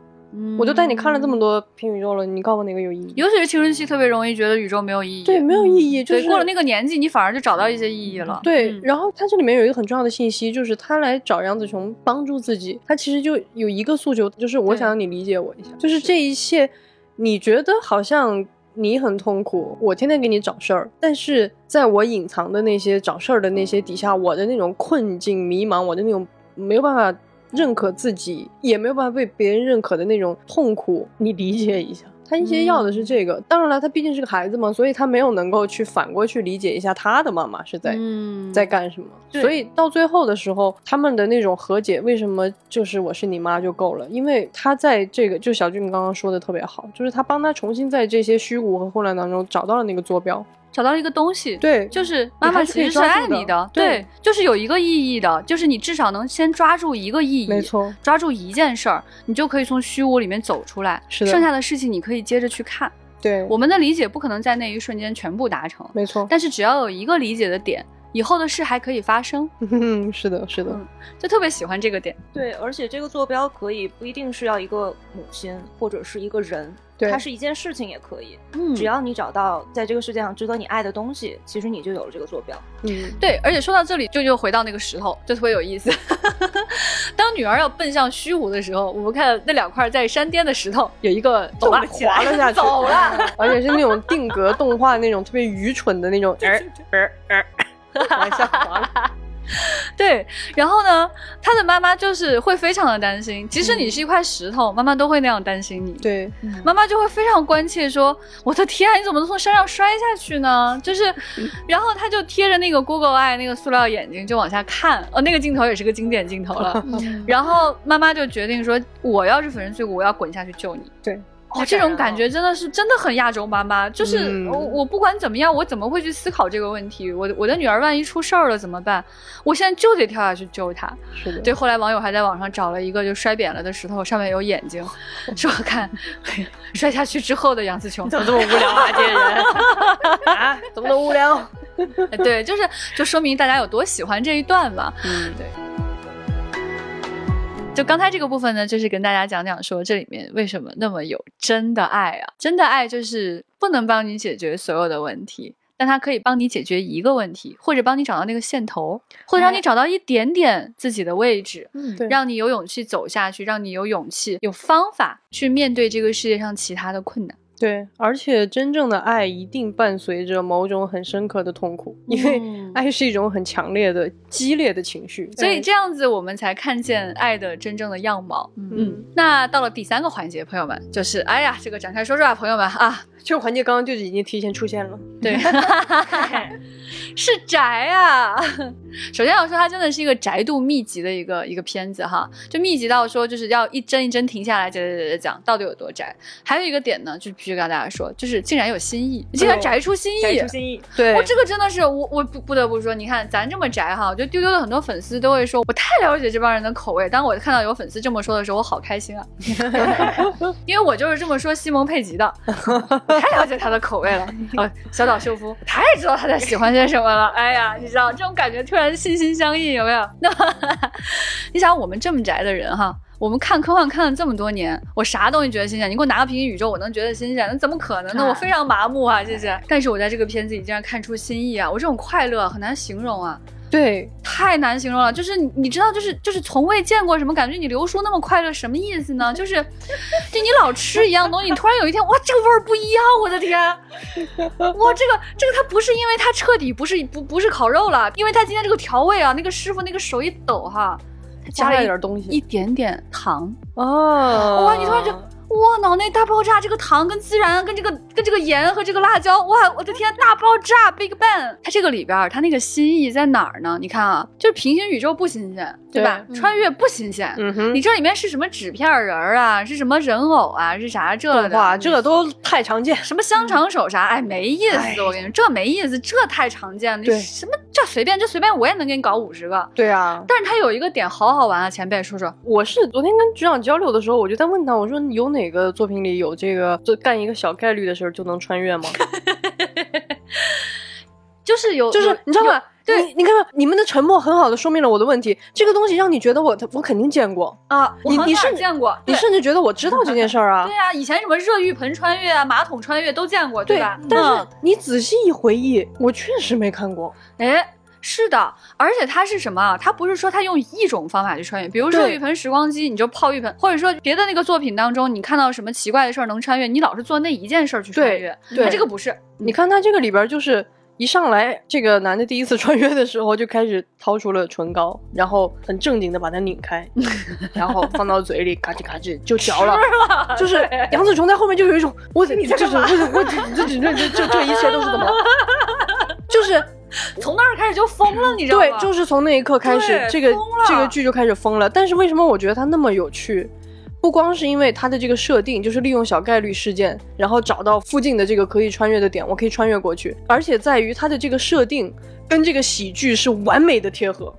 [SPEAKER 2] 我就带你看了这么多平宇宙了，你告诉我哪个有意义？
[SPEAKER 1] 尤其是青春期，特别容易觉得宇宙没有意义。
[SPEAKER 2] 对，没有意义。就是
[SPEAKER 1] 过了那个年纪，你反而就找到一些意义了。
[SPEAKER 2] 对，然后他这里面有一个很重要的信息，就是他来找杨子琼帮助自己，他其实就有一个诉求，就是我想让你理解我一下，就是这一切，你觉得好像你很痛苦，我天天给你找事儿，但是在我隐藏的那些找事儿的那些底下，我的那种困境、迷茫，我的那种没有办法。认可自己也没有办法被别人认可的那种痛苦，你理解一下。他其实要的是这个。当然了，他毕竟是个孩子嘛，所以他没有能够去反过去理解一下他的妈妈是在在干什么。所以到最后的时候，他们的那种和解，为什么就是我是你妈就够了？因为他在这个，就小俊刚刚说的特别好，就是他帮他重新在这些虚无和混乱当中找到了那个坐标。
[SPEAKER 1] 找到了一个东西，
[SPEAKER 2] 对，
[SPEAKER 1] 就是妈妈其实是爱你的，对，就是有一个意义的，就是你至少能先抓住一个意义，
[SPEAKER 2] 没错，
[SPEAKER 1] 抓住一件事儿，你就可以从虚无里面走出来，
[SPEAKER 2] 是的，
[SPEAKER 1] 剩下的事情你可以接着去看。
[SPEAKER 2] 对，
[SPEAKER 1] 我们的理解不可能在那一瞬间全部达成，
[SPEAKER 2] 没错，
[SPEAKER 1] 但是只要有一个理解的点，以后的事还可以发生。
[SPEAKER 2] 是的，是的，
[SPEAKER 1] 就特别喜欢这个点。
[SPEAKER 3] 对，而且这个坐标可以不一定是要一个母亲或者是一个人。它是一件事情也可以，嗯，只要你找到在这个世界上值得你爱的东西，其实你就有了这个坐标。
[SPEAKER 1] 嗯，对，而且说到这里，就又回到那个石头，就特别有意思。当女儿要奔向虚无的时候，我们看那两块在山巅的石头，有一个
[SPEAKER 2] 走了，滑了下去，
[SPEAKER 1] 走了，
[SPEAKER 2] 而且是那种定格动画那种特别愚蠢的那种，儿儿儿，往下滑了。
[SPEAKER 1] 对，然后呢，他的妈妈就是会非常的担心，即使你是一块石头，妈妈都会那样担心你。
[SPEAKER 2] 对，
[SPEAKER 1] 妈妈就会非常关切，说：“我的天，你怎么能从山上摔下去呢？”就是，然后他就贴着那个 Google Eye 那个塑料眼睛就往下看，哦，那个镜头也是个经典镜头了。然后妈妈就决定说：“我要是粉身碎骨，我要滚下去救你。”
[SPEAKER 2] 对。
[SPEAKER 1] 哦，这种感觉真的是真的很亚洲妈妈，就是我我不管怎么样，我怎么会去思考这个问题？我我的女儿万一出事儿了怎么办？我现在就得跳下去救她。
[SPEAKER 2] 是的，
[SPEAKER 1] 对。后来网友还在网上找了一个就摔扁了的石头，上面有眼睛，说看摔下去之后的杨紫琼
[SPEAKER 2] 怎么这么无聊啊？这些人啊，怎么那么无聊？
[SPEAKER 1] 对，就是就说明大家有多喜欢这一段嘛。嗯，对。就刚才这个部分呢，就是跟大家讲讲说这里面为什么那么有真的爱啊？真的爱就是不能帮你解决所有的问题，但它可以帮你解决一个问题，或者帮你找到那个线头，或者让你找到一点点自己的位置，嗯，让你有勇气走下去，让你有勇气、有方法去面对这个世界上其他的困难。
[SPEAKER 2] 对，而且真正的爱一定伴随着某种很深刻的痛苦，因为爱是一种很强烈的、激烈的情绪，
[SPEAKER 1] 所以这样子我们才看见爱的真正的样貌。嗯，那到了第三个环节，朋友们，就是哎呀，这个展开说说啊，朋友们啊。
[SPEAKER 2] 这个环节刚刚就已经提前出现了，
[SPEAKER 1] 对，是宅啊。首先要说，它真的是一个宅度密集的一个一个片子哈，就密集到说就是要一帧一帧停下来讲讲讲讲到底有多宅。还有一个点呢，就是必须跟大家说，就是竟然有新意，竟然宅出新意，
[SPEAKER 3] 宅出新意。
[SPEAKER 2] 对，
[SPEAKER 1] 我这个真的是我我不不得不说，你看咱这么宅哈，我觉得丢丢的很多粉丝都会说我太了解这帮人的口味。当我看到有粉丝这么说的时候，我好开心啊，因为我就是这么说西蒙佩吉的。太了解他的口味了，哦，小岛秀夫太知道他在喜欢些什么了。哎呀，你知道这种感觉突然心心相印，有没有？那 你想我们这么宅的人哈，我们看科幻看了这么多年，我啥东西觉得新鲜？你给我拿个平行宇宙，我能觉得新鲜？那怎么可能呢？我非常麻木啊，谢谢。但是我在这个片子里竟然看出新意啊！我这种快乐很难形容啊。
[SPEAKER 2] 对，
[SPEAKER 1] 太难形容了。就是你，你知道，就是就是从未见过什么感觉。你刘叔那么快乐，什么意思呢？就是，就你老吃一样东西，你突然有一天，哇，这个味儿不一样！我的天，哇，这个这个它不是因为它彻底不是不不是烤肉了，因为它今天这个调味啊，那个师傅那个手一抖哈，他
[SPEAKER 2] 加了一点东西，
[SPEAKER 1] 一点点糖哦，哇，你突然就。哇！脑内大爆炸，这个糖跟孜然，跟这个跟这个盐和这个辣椒，哇！我的天，大爆炸，Big Bang！它这个里边，它那个新意在哪儿呢？你看啊，就是平行宇宙不新鲜，对吧？穿越不新鲜。嗯哼，你这里面是什么纸片人啊？是什么人偶啊？是啥这的？
[SPEAKER 2] 哇，这都太常见。
[SPEAKER 1] 什么香肠手啥？哎，没意思！我跟你说，这没意思，这太常见了。
[SPEAKER 2] 对，
[SPEAKER 1] 什么这随便，这随便我也能给你搞五十个。
[SPEAKER 2] 对啊，
[SPEAKER 1] 但是它有一个点好好玩啊，前辈说说。
[SPEAKER 2] 我是昨天跟局长交流的时候，我就在问他，我说你有哪个作品里有？这个，就干一个小概率的事儿就能穿越吗？
[SPEAKER 1] 就是有，
[SPEAKER 2] 就是你知道吗？对，你看，你们的沉默很好的说明了我的问题。这个东西让你觉得我，我肯定见过
[SPEAKER 1] 啊。
[SPEAKER 2] 你你是
[SPEAKER 1] 见过，
[SPEAKER 2] 你甚至觉得我知道这件事儿啊。
[SPEAKER 1] 对啊，以前什么热浴盆穿越啊，马桶穿越都见过，对吧？
[SPEAKER 2] 但是你仔细一回忆，我确实没看过。
[SPEAKER 1] 哎。是的，而且它是什么？它不是说它用一种方法去穿越，比如说一盆时光机，你就泡一盆，或者说别的那个作品当中，你看到什么奇怪的事儿能穿越，你老是做那一件事儿去穿越。
[SPEAKER 2] 对，
[SPEAKER 1] 这个不是。
[SPEAKER 2] 你看他这个里边，就是一上来这个男的第一次穿越的时候，就开始掏出了唇膏，然后很正经的把它拧开，然后放到嘴里，嘎吱嘎吱就嚼了。就是杨紫琼在后面就有一种，我你这是我我这这这这这一切都是怎么？就是。
[SPEAKER 1] 从那儿开始就疯了，你知道
[SPEAKER 2] 吗？对，就是从那一刻开始，这个这个剧就开始疯了。但是为什么我觉得它那么有趣？不光是因为它的这个设定，就是利用小概率事件，然后找到附近的这个可以穿越的点，我可以穿越过去。而且在于它的这个设定跟这个喜剧是完美的贴合。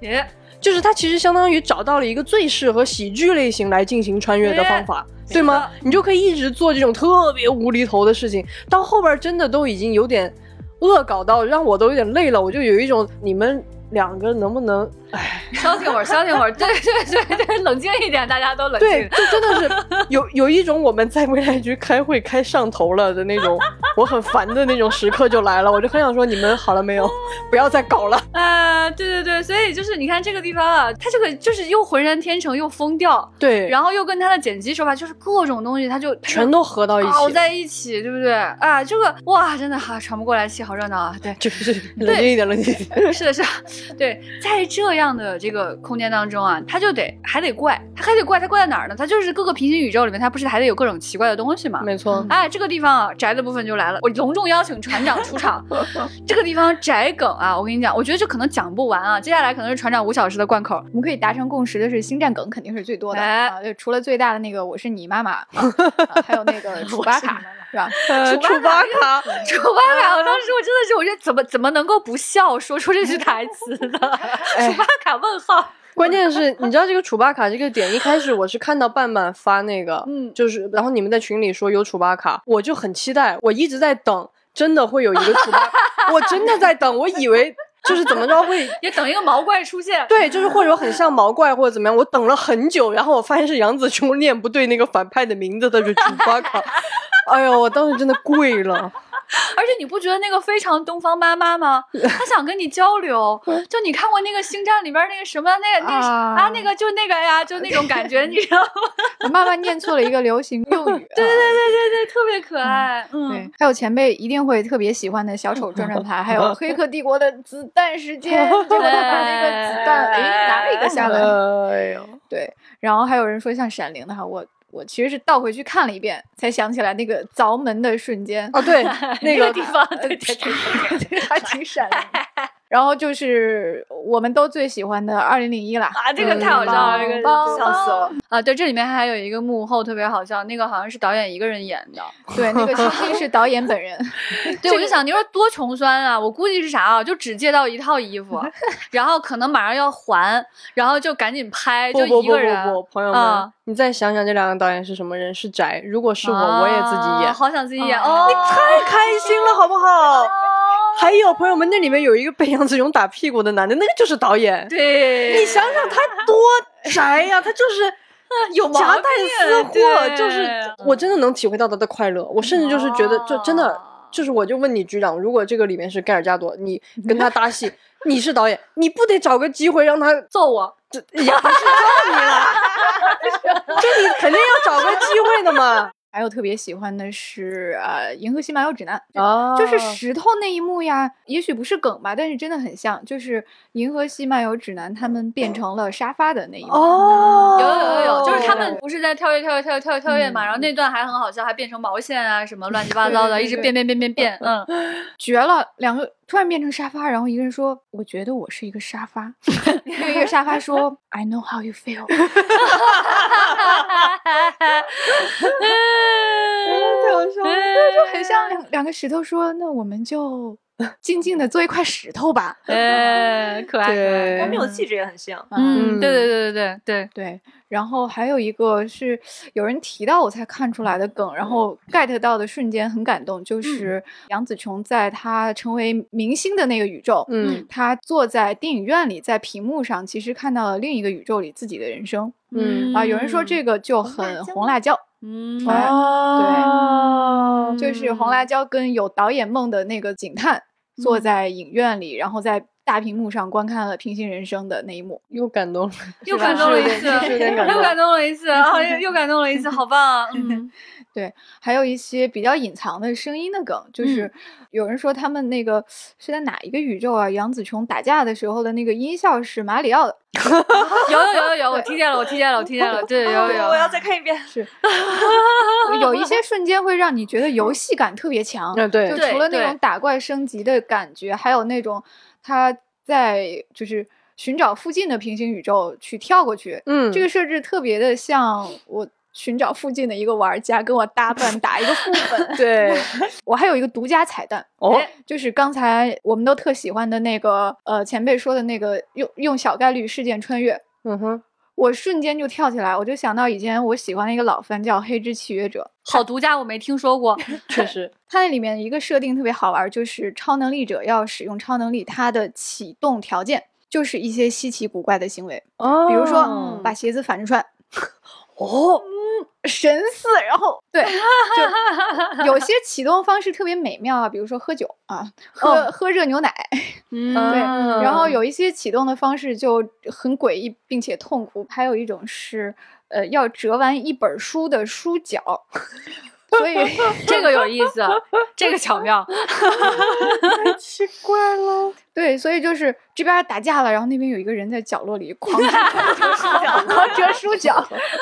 [SPEAKER 2] 就是它其实相当于找到了一个最适合喜剧类型来进行穿越的方法，对吗？你就可以一直做这种特别无厘头的事情，到后边真的都已经有点。恶搞到让我都有点累了，我就有一种你们两个能不能，哎，
[SPEAKER 1] 消停会儿，消停会儿，对对对对，冷静一点，大家都冷静。
[SPEAKER 2] 对，就真的是 有有一种我们在未来局开会开上头了的那种，我很烦的那种时刻就来了，我就很想说你们好了没有，不要再搞了。
[SPEAKER 1] 啊，对对对，所以就是你看这个地方啊，他这个就是又浑然天成又疯掉，
[SPEAKER 2] 对，
[SPEAKER 1] 然后又跟他的剪辑手法就是各种东西，他就
[SPEAKER 2] 全都合到一起，
[SPEAKER 1] 搞在一起，对不对？啊，这个哇，真的哈喘不过来气，好热闹啊！对，
[SPEAKER 2] 就是冷静一点，冷静一点。
[SPEAKER 1] 是的，是。对，在这样的这个空间当中啊，他就得还得怪，他还得怪，他怪在哪儿呢？他就是各个平行宇宙里面，他不是还得有各种奇怪的东西吗？
[SPEAKER 2] 没错。
[SPEAKER 1] 哎，这个地方啊，宅的部分就来了，我隆重邀请船长出场。这个地方宅梗啊，我跟你讲，我觉得这可能讲不完啊。接下来可能是船长五小时的贯口。
[SPEAKER 4] 我们可以达成共识的是，星战梗肯定是最多的啊，就除了最大的那个我是你妈妈，还有那个楚巴卡。是吧？
[SPEAKER 2] 楚巴卡，
[SPEAKER 1] 楚巴卡，我当时我真的是，我觉得怎么怎么能够不笑说出这句台词呢？楚巴卡？问号。
[SPEAKER 2] 关键是，你知道这个楚巴卡这个点，一开始我是看到半半发那个，嗯，就是然后你们在群里说有楚巴卡，我就很期待，我一直在等，真的会有一个楚巴，我真的在等，我以为就是怎么着会
[SPEAKER 1] 也等一个毛怪出现，
[SPEAKER 2] 对，就是或者很像毛怪或者怎么样，我等了很久，然后我发现是杨紫琼念不对那个反派的名字的是楚巴卡。哎呦，我当时真的跪了。
[SPEAKER 1] 而且你不觉得那个非常东方妈妈吗？她想跟你交流。就你看过那个《星战》里边那个什么那个那个啊那个就那个呀，就那种感觉，你知道吗？
[SPEAKER 4] 妈妈念错了一个流行用语。
[SPEAKER 1] 对对对对对，特别可爱。嗯，
[SPEAKER 4] 对。还有前辈一定会特别喜欢的小丑转转盘，还有《黑客帝国》的子弹时间，就把那个子弹哎拿了一个下来。哎呦，对。然后还有人说像闪灵的哈，我。我其实是倒回去看了一遍，才想起来那个凿门的瞬间。
[SPEAKER 2] 哦，对，
[SPEAKER 1] 那 个地方，
[SPEAKER 4] 对对 对，还挺闪的。然后就是我们都最喜欢的二零零一啦
[SPEAKER 1] 啊，这个太好笑了，这个笑死了啊！对，这里面还有一个幕后特别好笑，那个好像是导演一个人演的，
[SPEAKER 4] 对，那个星星是导演本人。
[SPEAKER 1] 对，我就想你说多穷酸啊！我估计是啥啊？就只借到一套衣服，然后可能马上要还，然后就赶紧拍，就一个人。
[SPEAKER 2] 不不不不，朋友们，你再想想这两个导演是什么人？是宅。如果是我，我也自己演，
[SPEAKER 1] 好想自己演哦！
[SPEAKER 2] 你太开心了，好不好？还有朋友们，那里面有一个被杨子荣打屁股的男的，那个就是导演。
[SPEAKER 1] 对，
[SPEAKER 2] 你想想他多宅呀，他就是
[SPEAKER 1] 有
[SPEAKER 2] 夹带私货，就是我真的能体会到他的快乐。我甚至就是觉得，就真的就是，我就问你局长，如果这个里面是盖尔加朵，你跟他搭戏，你是导演，你不得找个机会让他
[SPEAKER 1] 揍我？
[SPEAKER 2] 这 也不是揍你了，就你肯定要找个机会的嘛。
[SPEAKER 4] 还有特别喜欢的是，呃，《银河系漫游指南》哦，就是石头那一幕呀，也许不是梗吧，但是真的很像，就是《银河系漫游指南》他们变成了沙发的那一幕。
[SPEAKER 1] 哦，有有有有，就是他们不是在跳跃跳跃跳跃跳跃跳跃嘛，然后那段还很好笑，还变成毛线啊什么乱七八糟的，一直变变变变变，嗯，
[SPEAKER 4] 绝了，两个突然变成沙发，然后一个人说：“我觉得我是一个沙发。”另一个沙发说：“I know how you feel。”太好笑了，就很像两两个石头说：“那我们就 静静的做一块石头吧。”
[SPEAKER 1] 哎，可爱，
[SPEAKER 3] 他们有气质也很像。
[SPEAKER 1] 嗯，对对对对对对
[SPEAKER 4] 对。然后还有一个是有人提到我才看出来的梗，然后 get 到的瞬间很感动，就是杨紫琼在她成为明星的那个宇宙，嗯，她坐在电影院里，在屏幕上其实看到了另一个宇宙里自己的人生。嗯啊，有人说这个就很红辣椒。嗯哦，对，就是红辣椒跟有导演梦的那个警探坐在影院里，然后在大屏幕上观看了《平行人生》的那一幕，
[SPEAKER 2] 又感动了，
[SPEAKER 1] 又感动了一次，又感动了一次，啊，又又感动了一次，好棒！啊嗯。
[SPEAKER 4] 对，还有一些比较隐藏的声音的梗，就是有人说他们那个是在哪一个宇宙啊？杨紫琼打架的时候的那个音效是马里奥的。
[SPEAKER 1] 有有有有有，我听见了，我听见了，我听见了。对，有有。
[SPEAKER 3] 我要再看一遍。
[SPEAKER 4] 是。有一些瞬间会让你觉得游戏感特别强。
[SPEAKER 2] 嗯，对。
[SPEAKER 4] 就除了那种打怪升级的感觉，还有那种他在就是寻找附近的平行宇宙去跳过去。嗯。这个设置特别的像我。寻找附近的一个玩家跟我搭伴 打一个副本。
[SPEAKER 2] 对
[SPEAKER 4] 我还有一个独家彩蛋哦，就是刚才我们都特喜欢的那个呃前辈说的那个用用小概率事件穿越。嗯哼，我瞬间就跳起来，我就想到以前我喜欢的一个老番叫《黑之契约者》，
[SPEAKER 1] 好独家，我没听说过。
[SPEAKER 2] 确实，
[SPEAKER 4] 它那里面一个设定特别好玩，就是超能力者要使用超能力，它的启动条件就是一些稀奇古怪的行为，哦，比如说把鞋子反着穿。哦，嗯，神似，然后对，就 有些启动方式特别美妙啊，比如说喝酒啊，喝喝热牛奶，嗯，对，然后有。一些启动的方式就很诡异并且痛苦，还有一种是，呃，要折完一本书的书角。
[SPEAKER 1] 所以 这个有意思，这个巧妙，
[SPEAKER 2] 太 奇怪了。
[SPEAKER 4] 对，所以就是这边打架了，然后那边有一个人在角落里狂 折书角，狂折书角，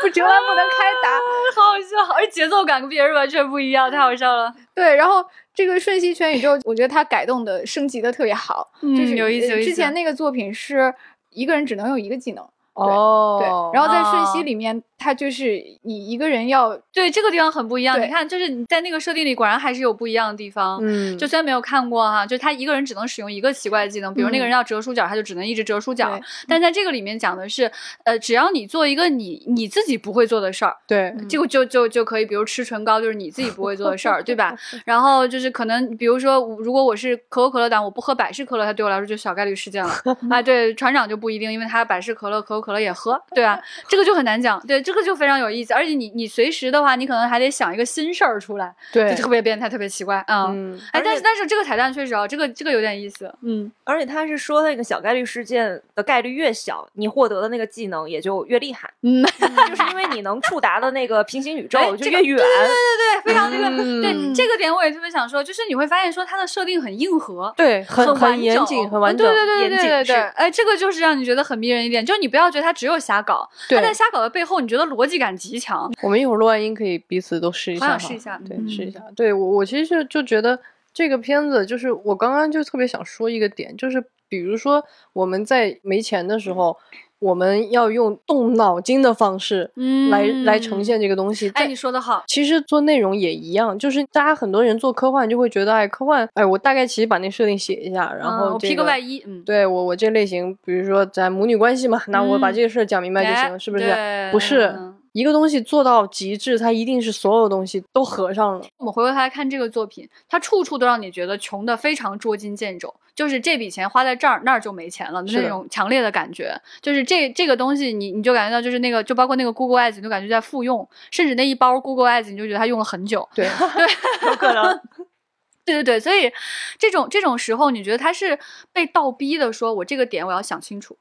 [SPEAKER 4] 不折完不能开打，
[SPEAKER 1] 好好笑，而节奏感跟别人完全不一样，太好笑了。
[SPEAKER 4] 对，然后这个瞬息全宇宙，我觉得它改动的升级的特别好，就是
[SPEAKER 1] 有意思。
[SPEAKER 4] 之前那个作品是一个人只能用一个技能。
[SPEAKER 2] 哦，
[SPEAKER 4] 对，然后在瞬息里面。它就是你一个人要
[SPEAKER 1] 对这个地方很不一样。你看，就是你在那个设定里，果然还是有不一样的地方。嗯，就虽然没有看过哈，就他一个人只能使用一个奇怪的技能，比如那个人要折书角，他就只能一直折书角。但在这个里面讲的是，呃，只要你做一个你你自己不会做的事儿，
[SPEAKER 2] 对，
[SPEAKER 1] 这个就就就可以，比如吃唇膏，就是你自己不会做的事儿，对吧？然后就是可能，比如说，如果我是可口可乐党，我不喝百事可乐，它对我来说就小概率事件了。啊，对，船长就不一定，因为他百事可乐、可口可乐也喝，对啊？这个就很难讲。对，这个就非常有意思。而且你你随时的话，你可能还得想一个新事儿出来，
[SPEAKER 2] 对，
[SPEAKER 1] 就特别变态，特别奇怪啊。哎，但是但是这个彩蛋确实啊，这个这个有点意思。
[SPEAKER 3] 嗯，而且他是说那个小概率事件的概率越小，你获得的那个技能也就越厉害。嗯，就是因为你能触达的那个平行宇宙就越远。对
[SPEAKER 1] 对对对，非常那个。对这个点我也特别想说，就是你会发现说它的设定很硬核，
[SPEAKER 2] 对，
[SPEAKER 1] 很
[SPEAKER 2] 很严谨，很完整。
[SPEAKER 1] 对对对对对对。哎，这个就是让你觉得很迷人一点，就是你不要觉得他只有瞎搞，他在瞎搞的背后，你觉得逻辑感极强。
[SPEAKER 2] 我们一会儿录完音可以彼此都试一下，
[SPEAKER 1] 试一下，
[SPEAKER 2] 对，试一下。对我，我其实就就觉得这个片子，就是我刚刚就特别想说一个点，就是比如说我们在没钱的时候。我们要用动脑筋的方式，嗯，来来呈现这个东西。
[SPEAKER 1] 哎，你说的好。
[SPEAKER 2] 其实做内容也一样，就是大家很多人做科幻就会觉得，哎，科幻，哎，我大概其实把那设定写一下，然后
[SPEAKER 1] 披个外衣，嗯，
[SPEAKER 2] 对我我这类型，比如说咱母女关系嘛，那我把这个事儿讲明白就行了，是不是？不是。一个东西做到极致，它一定是所有东西都合上了。
[SPEAKER 1] 我们回过头来看这个作品，它处处都让你觉得穷的非常捉襟见肘，就是这笔钱花在这儿，那儿就没钱了的那种强烈的感觉。就是这这个东西，你你就感觉到，就是那个，就包括那个 Google Ads，你就感觉在复用，甚至那一包 Google Ads，你就觉得它用了很久。
[SPEAKER 2] 对
[SPEAKER 1] 对，
[SPEAKER 3] 有可能。
[SPEAKER 1] 对对对，所以这种这种时候，你觉得他是被倒逼的，说我这个点我要想清楚，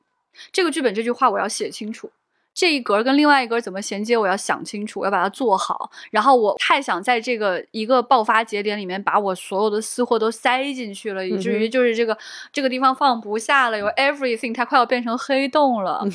[SPEAKER 1] 这个剧本这句话我要写清楚。这一格跟另外一格怎么衔接？我要想清楚，我要把它做好。然后我太想在这个一个爆发节点里面把我所有的私货都塞进去了，以至于就是这个这个地方放不下了，有 everything，它快要变成黑洞了。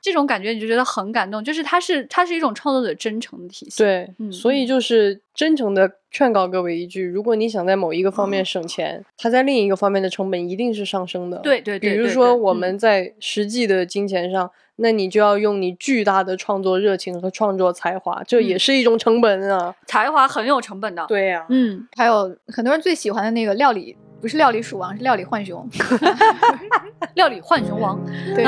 [SPEAKER 1] 这种感觉你就觉得很感动，就是它是它是一种创作者真诚的体
[SPEAKER 2] 现。对，所以就是真诚的劝告各位一句：如果你想在某一个方面省钱，它在另一个方面的成本一定是上升的。
[SPEAKER 1] 对对对，
[SPEAKER 2] 比如说我们在实际的金钱上。那你就要用你巨大的创作热情和创作才华，这也是一种成本啊！
[SPEAKER 1] 才华很有成本的。
[SPEAKER 2] 对呀，
[SPEAKER 4] 嗯，还有很多人最喜欢的那个料理，不是料理鼠王，是料理浣熊，
[SPEAKER 1] 料理浣熊王。
[SPEAKER 4] 对，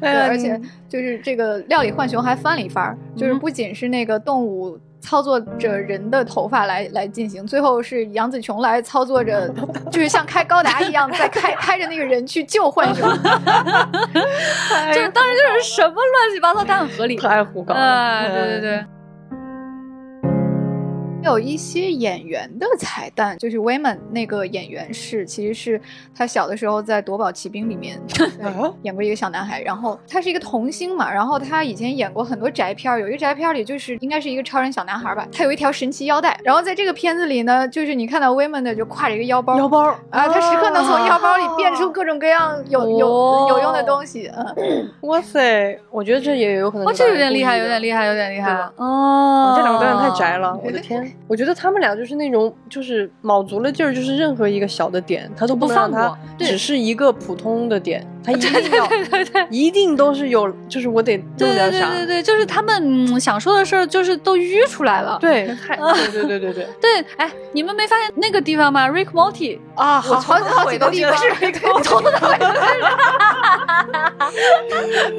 [SPEAKER 4] 对而且就是这个料理浣熊还翻了一番，就是不仅是那个动物。操作着人的头发来来进行，最后是杨紫琼来操作着，就是像开高达一样在开开着那个人去救浣熊，
[SPEAKER 1] 这当时就是什么乱七八糟，但很合理，
[SPEAKER 2] 太胡搞
[SPEAKER 1] 了，对对对。
[SPEAKER 4] 有一些演员的彩蛋，就是 Wayman 那个演员是，其实是他小的时候在《夺宝奇兵》里面 演过一个小男孩，然后他是一个童星嘛，然后他以前演过很多宅片，有一个宅片里就是应该是一个超人小男孩吧，他有一条神奇腰带，然后在这个片子里呢，就是你看到 Wayman 的就挎着一个腰包，
[SPEAKER 2] 腰包
[SPEAKER 4] 啊，他时刻能从腰包里变出各种各样有有有用的东西，
[SPEAKER 2] 嗯，哇塞，我觉得这也有可能，哦，
[SPEAKER 1] 这有点厉害，有点厉害，有点厉害，
[SPEAKER 2] 哦，这两个导演太宅了，我的天。我觉得他们俩就是那种，就是卯足了劲儿，就是任何一个小的点，他都不
[SPEAKER 1] 放
[SPEAKER 2] 他，只是一个普通的点，他一定要，一定都是有，就是我得弄点
[SPEAKER 1] 啥，对对对，就是他们想说的事儿，就是都淤出来了，
[SPEAKER 2] 对，太，对对对对对，
[SPEAKER 1] 对，哎，你们没发现那个地方吗？Rick Morty
[SPEAKER 2] 啊，
[SPEAKER 4] 我从好几个地方是 Rick Morty，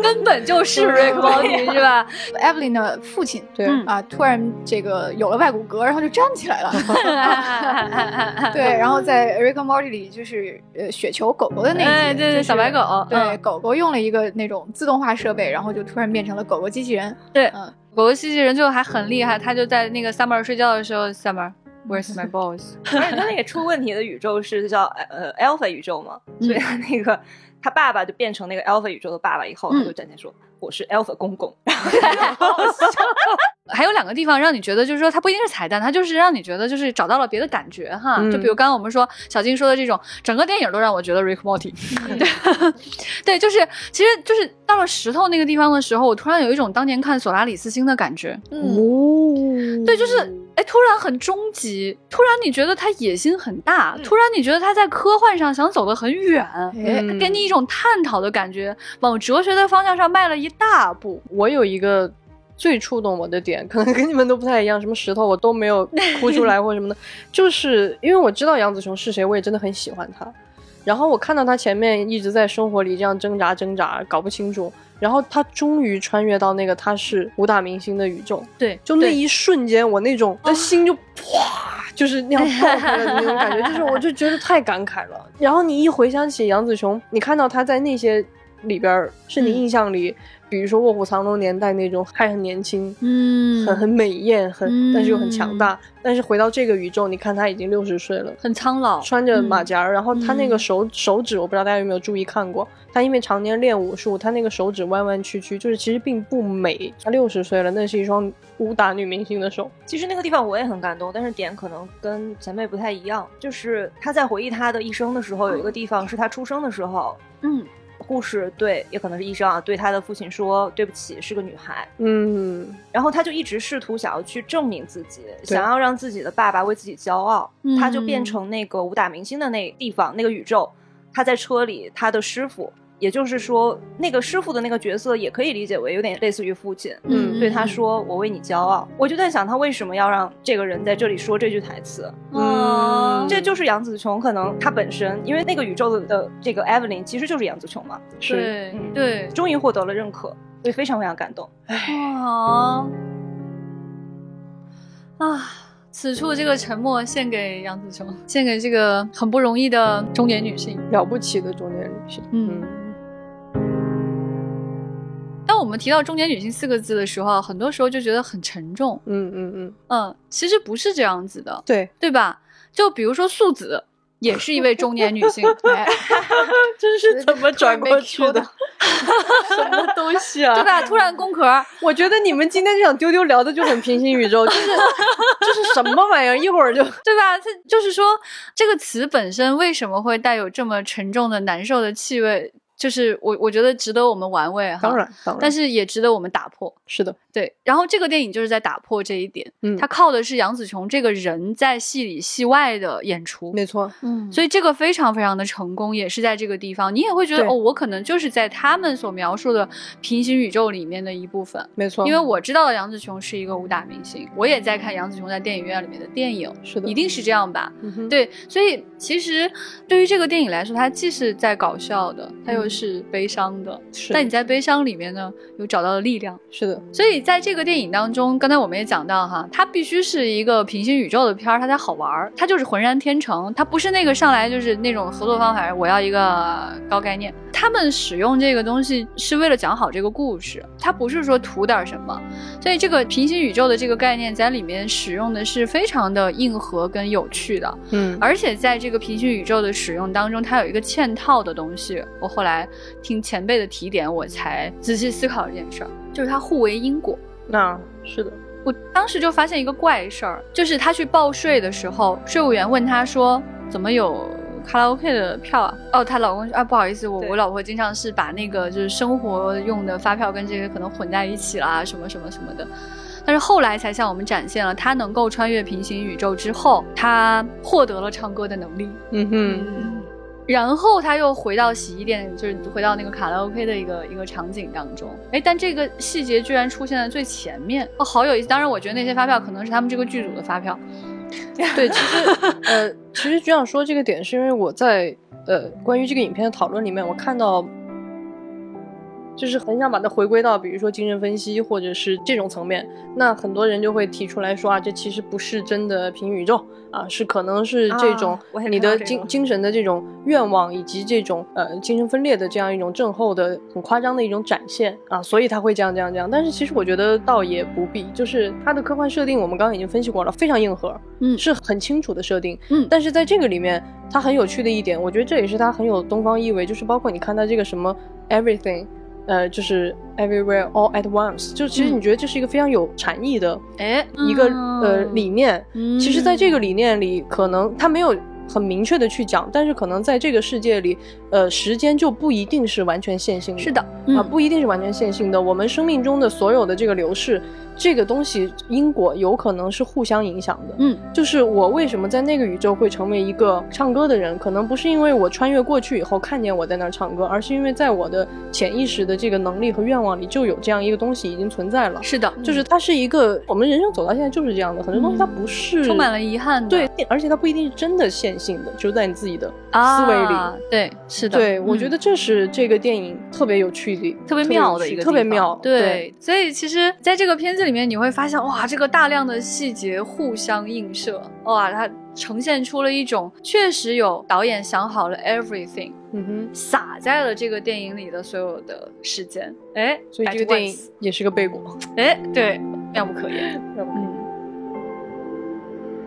[SPEAKER 1] 根本就是 Rick Morty 是吧
[SPEAKER 4] ？Evelyn 的父亲，
[SPEAKER 2] 对
[SPEAKER 4] 啊，突然这个有了外骨骼，然后就站起来了。对，然后在 Rick Morty 里，就是呃雪球狗狗的那
[SPEAKER 1] 集，对对，小白狗，
[SPEAKER 4] 对，狗狗用了一个那种自动化设备，然后就突然变成了狗狗机器人。
[SPEAKER 1] 对，嗯，狗狗机器人就还很厉害，他就在那个 Summer 睡觉的时候，Summer，Where's my boss？
[SPEAKER 3] 而且他那个出问题的宇宙是叫呃 Alpha 宇宙嘛，所以他那个他爸爸就变成那个 Alpha 宇宙的爸爸以后，他就站起来说。我是 Alpha 公公，
[SPEAKER 1] 还有两个地方让你觉得，就是说它不一定是彩蛋，它就是让你觉得就是找到了别的感觉哈。就比如刚刚我们说小金说的这种，整个电影都让我觉得 Rick Morty。对，就是其实就是到了石头那个地方的时候，我突然有一种当年看索拉里斯星的感觉。
[SPEAKER 2] 哦，
[SPEAKER 1] 对，就是哎，突然很终极，突然你觉得他野心很大，突然你觉得他在科幻上想走得很远，哎，给你一种探讨的感觉，往哲学的方向上迈了一大步。
[SPEAKER 2] 我有一个。最触动我的点，可能跟你们都不太一样。什么石头我都没有 哭出来或什么的，就是因为我知道杨子琼是谁，我也真的很喜欢他。然后我看到他前面一直在生活里这样挣扎挣扎，搞不清楚。然后他终于穿越到那个他是武打明星的宇宙，
[SPEAKER 1] 对，
[SPEAKER 2] 就那一瞬间，我那种的心就哗，就是那样爆开了的那种感觉，就是我就觉得太感慨了。然后你一回想起杨子琼，你看到他在那些里边，是你印象里。比如说《卧虎藏龙》年代那种，还很年轻，嗯，很很美艳，很但是又很强大。但是回到这个宇宙，你看他已经六十岁了，
[SPEAKER 1] 很苍老，
[SPEAKER 2] 穿着马甲，然后他那个手手指，我不知道大家有没有注意看过，他因为常年练武术，他那个手指弯弯曲曲，就是其实并不美。他六十岁了，那是一双武打女明星的手。
[SPEAKER 3] 其实那个地方我也很感动，但是点可能跟前辈不太一样，就是他在回忆他的一生的时候，有一个地方是他出生的时候，嗯。护士对，也可能是医生啊，对他的父亲说对不起，是个女孩。嗯，然后他就一直试图想要去证明自己，想要让自己的爸爸为自己骄傲。他就变成那个武打明星的那地方，那个宇宙。他在车里，他的师傅。也就是说，那个师傅的那个角色也可以理解为有点类似于父亲，嗯，对他说：“我为你骄傲。”我就在想，他为什么要让这个人在这里说这句台词？嗯，这就是杨紫琼，可能她本身，因为那个宇宙的这个 Evelyn 其实就是杨紫琼嘛，
[SPEAKER 1] 是，对，
[SPEAKER 3] 终于获得了认可，所以非常非常感动。
[SPEAKER 1] 哇啊！此处这个沉默献给杨紫琼，献给这个很不容易的中年女性，
[SPEAKER 2] 了不起的中年女性，嗯。
[SPEAKER 1] 我们提到中年女性四个字的时候，很多时候就觉得很沉重。嗯嗯嗯嗯，其实不是这样子的，
[SPEAKER 2] 对
[SPEAKER 1] 对吧？就比如说素子，也是一位中年女性。
[SPEAKER 2] 这是怎么转过去的？什么东西啊？
[SPEAKER 1] 对吧？突然工壳，
[SPEAKER 2] 我觉得你们今天这场丢丢聊的就很平行宇宙，就是这是什么玩意儿？一会儿就
[SPEAKER 1] 对吧？它就是说这个词本身为什么会带有这么沉重的难受的气味？就是我，我觉得值得我们玩味哈，
[SPEAKER 2] 当然，当然，
[SPEAKER 1] 但是也值得我们打破。
[SPEAKER 2] 是的，
[SPEAKER 1] 对。然后这个电影就是在打破这一点，嗯，它靠的是杨紫琼这个人在戏里戏外的演出，
[SPEAKER 2] 没错，
[SPEAKER 1] 嗯，所以这个非常非常的成功，也是在这个地方，你也会觉得哦，我可能就是在他们所描述的平行宇宙里面的一部分，
[SPEAKER 2] 没错，
[SPEAKER 1] 因为我知道杨紫琼是一个武打明星，我也在看杨紫琼在电影院里面的电影，
[SPEAKER 2] 是的，
[SPEAKER 1] 一定是这样吧？对，所以其实对于这个电影来说，它既是在搞笑的，它又是悲伤。的，但你在悲伤里面呢，有找到了力量。
[SPEAKER 2] 是的，
[SPEAKER 1] 所以在这个电影当中，刚才我们也讲到哈，它必须是一个平行宇宙的片儿，它才好玩儿。它就是浑然天成，它不是那个上来就是那种合作方法，我要一个高概念。他们使用这个东西是为了讲好这个故事，它不是说图点什么。所以这个平行宇宙的这个概念在里面使用的是非常的硬核跟有趣的。嗯，而且在这个平行宇宙的使用当中，它有一个嵌套的东西。我后来听前辈的提点，我才仔细思考这件事儿，就是它互为因果。
[SPEAKER 2] 那是的，
[SPEAKER 1] 我当时就发现一个怪事儿，就是他去报税的时候，税务员问他说：“怎么有？”卡拉 OK 的票啊，哦，她老公啊，不好意思，我我老婆经常是把那个就是生活用的发票跟这个可能混在一起啦，什么什么什么的。但是后来才向我们展现了她能够穿越平行宇宙之后，她获得了唱歌的能力。嗯哼，然后他又回到洗衣店，就是回到那个卡拉 OK 的一个一个场景当中。哎，但这个细节居然出现在最前面，哦，好有意思。当然，我觉得那些发票可能是他们这个剧组的发票。
[SPEAKER 2] 对，其实呃，其实局长说这个点是因为我在呃关于这个影片的讨论里面，我看到。就是很想把它回归到，比如说精神分析或者是这种层面，那很多人就会提出来说啊，这其实不是真的平行宇宙啊，是可能是这种你的精精神的这种愿望以及这种呃精神分裂的这样一种症候的很夸张的一种展现啊，所以他会这样这样这样。但是其实我觉得倒也不必，就是它的科幻设定我们刚刚已经分析过了，非常硬核，嗯，是很清楚的设定，嗯，但是在这个里面，它很有趣的一点，我觉得这也是它很有东方意味，就是包括你看它这个什么 everything。呃，就是 everywhere all at once，就其实你觉得这是一个非常有禅意的，哎，一个呃理念。其实，在这个理念里，可能他没有很明确的去讲，但是可能在这个世界里。呃，时间就不一定是完全线性的，
[SPEAKER 1] 是的，
[SPEAKER 2] 啊，不一定是完全线性的。我们生命中的所有的这个流逝，这个东西因果有可能是互相影响的。嗯，就是我为什么在那个宇宙会成为一个唱歌的人，可能不是因为我穿越过去以后看见我在那儿唱歌，而是因为在我的潜意识的这个能力和愿望里就有这样一个东西已经存在了。
[SPEAKER 1] 是的，
[SPEAKER 2] 就是它是一个我们人生走到现在就是这样的，很多东西它不是
[SPEAKER 1] 充满了遗憾的，
[SPEAKER 2] 对，而且它不一定是真的线性的，就在你自己的思维里，
[SPEAKER 1] 对。
[SPEAKER 2] 对，我觉得这是这个电影特别有趣的、
[SPEAKER 1] 特别妙的一个
[SPEAKER 2] 特别妙。
[SPEAKER 1] 对，所以其实在这个片子里面，你会发现，哇，这个大量的细节互相映射，哇，它呈现出了一种确实有导演想好了 everything，嗯哼，撒在了这个电影里的所有的时间。哎，
[SPEAKER 2] 所以这个电影也是个背锅。
[SPEAKER 1] 哎，对，妙不可言。嗯。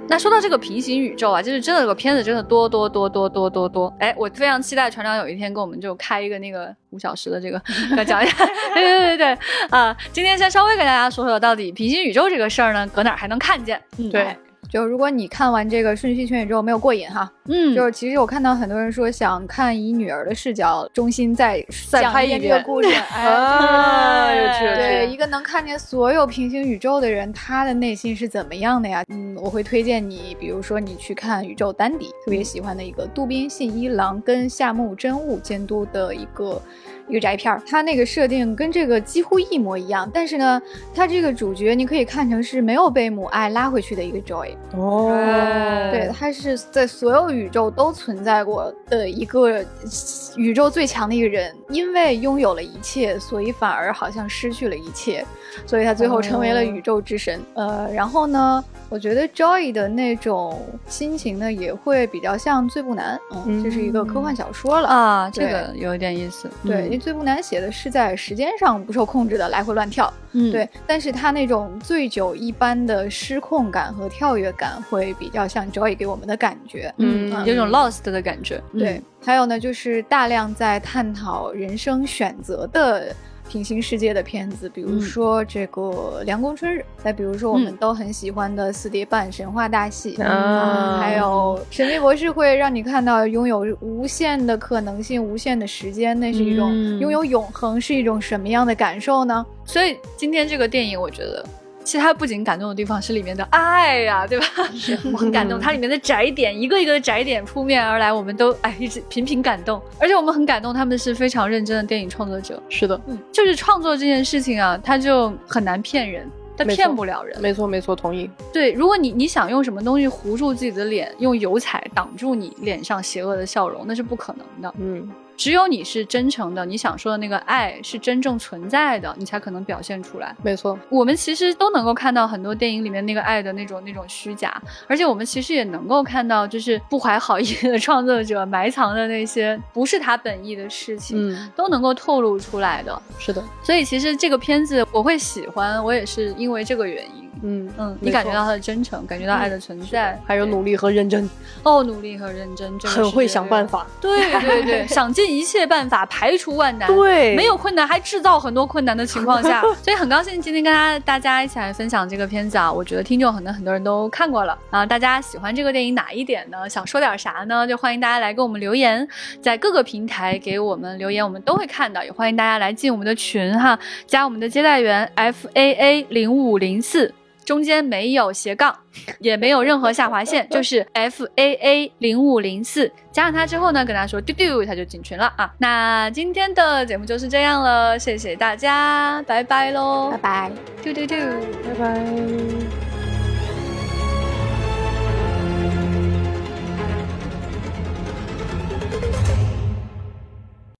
[SPEAKER 1] 那说到这个平行宇宙啊，就是真的这个片子真的多多多多多多多，哎，我非常期待船长有一天跟我们就开一个那个五小时的这个来 讲一下，对对对对啊，今天先稍微跟大家说说到底平行宇宙这个事儿呢，搁哪还能看见？
[SPEAKER 2] 嗯，对。
[SPEAKER 4] 就如果你看完这个《瞬息全宇宙》没有过瘾哈，嗯，就是其实我看到很多人说想看以女儿的视角中心再
[SPEAKER 2] 再拍
[SPEAKER 4] 一遍故事，
[SPEAKER 2] 哎，有趣
[SPEAKER 4] 对，一个能看见所有平行宇宙的人，他的内心是怎么样的呀？嗯，我会推荐你，比如说你去看《宇宙丹迪》，特别喜欢的一个渡边信一郎跟夏目真悟监督的一个。一个宅片儿，它那个设定跟这个几乎一模一样，但是呢，它这个主角你可以看成是没有被母爱拉回去的一个 Joy 哦，对，他是在所有宇宙都存在过的一个宇宙最强的一个人，因为拥有了一切，所以反而好像失去了一切，所以他最后成为了宇宙之神。呃，然后呢？我觉得 Joy 的那种心情呢，也会比较像《最不难》，嗯，这是一个科幻小说了。
[SPEAKER 1] 啊，这个有一点意思。
[SPEAKER 4] 对，因为《醉不难》写的是在时间上不受控制的来回乱跳，嗯，对。但是他那种醉酒一般的失控感和跳跃感，会比较像 Joy 给我们的感觉，
[SPEAKER 1] 嗯，有种 lost 的感觉。
[SPEAKER 4] 对，还有呢，就是大量在探讨人生选择的。平行世界的片子，比如说这个《凉宫春日》，再比如说我们都很喜欢的《四叠半神话大戏》，啊，还有《神秘博士》，会让你看到拥有无限的可能性、无限的时间，那是一种拥有永恒是一种什么样的感受呢？
[SPEAKER 1] 所以今天这个电影，我觉得。其实它不仅感动的地方是里面的爱呀，对吧？我很感动，它里面的窄点一个一个的窄点扑面而来，我们都哎一直频频感动。而且我们很感动，他们是非常认真的电影创作者。
[SPEAKER 2] 是的，
[SPEAKER 1] 嗯，就是创作这件事情啊，它就很难骗人，它骗不了人。
[SPEAKER 2] 没错，没错，同意。
[SPEAKER 1] 对，如果你你想用什么东西糊住自己的脸，用油彩挡住你脸上邪恶的笑容，那是不可能的。嗯。只有你是真诚的，你想说的那个爱是真正存在的，你才可能表现出来。
[SPEAKER 2] 没错，
[SPEAKER 1] 我们其实都能够看到很多电影里面那个爱的那种那种虚假，而且我们其实也能够看到，就是不怀好意的创作者埋藏的那些不是他本意的事情，都能够透露出来的。
[SPEAKER 2] 是的，
[SPEAKER 1] 所以其实这个片子我会喜欢，我也是因为这个原因。嗯嗯，你感觉到他的真诚，感觉到爱的存在，
[SPEAKER 2] 还有努力和认真。
[SPEAKER 1] 哦，努力和认真，
[SPEAKER 2] 很会想办法。
[SPEAKER 1] 对对对，想尽一切办法排除万难。
[SPEAKER 2] 对，
[SPEAKER 1] 没有困难还制造很多困难的情况下，所以很高兴今天跟大家大家一起来分享这个片子啊。我觉得听众可能很多人都看过了啊。大家喜欢这个电影哪一点呢？想说点啥呢？就欢迎大家来给我们留言，在各个平台给我们留言，我们都会看到。也欢迎大家来进我们的群哈，加我们的接待员 F A A 零五零四。中间没有斜杠，也没有任何下划线，就是 F A A 零五零四，加上他之后呢，跟他说丢丢，他就进群了啊。那今天的节目就是这样了，谢谢大家，拜拜喽，
[SPEAKER 4] 拜拜，
[SPEAKER 1] 丢丢丢，
[SPEAKER 2] 拜拜。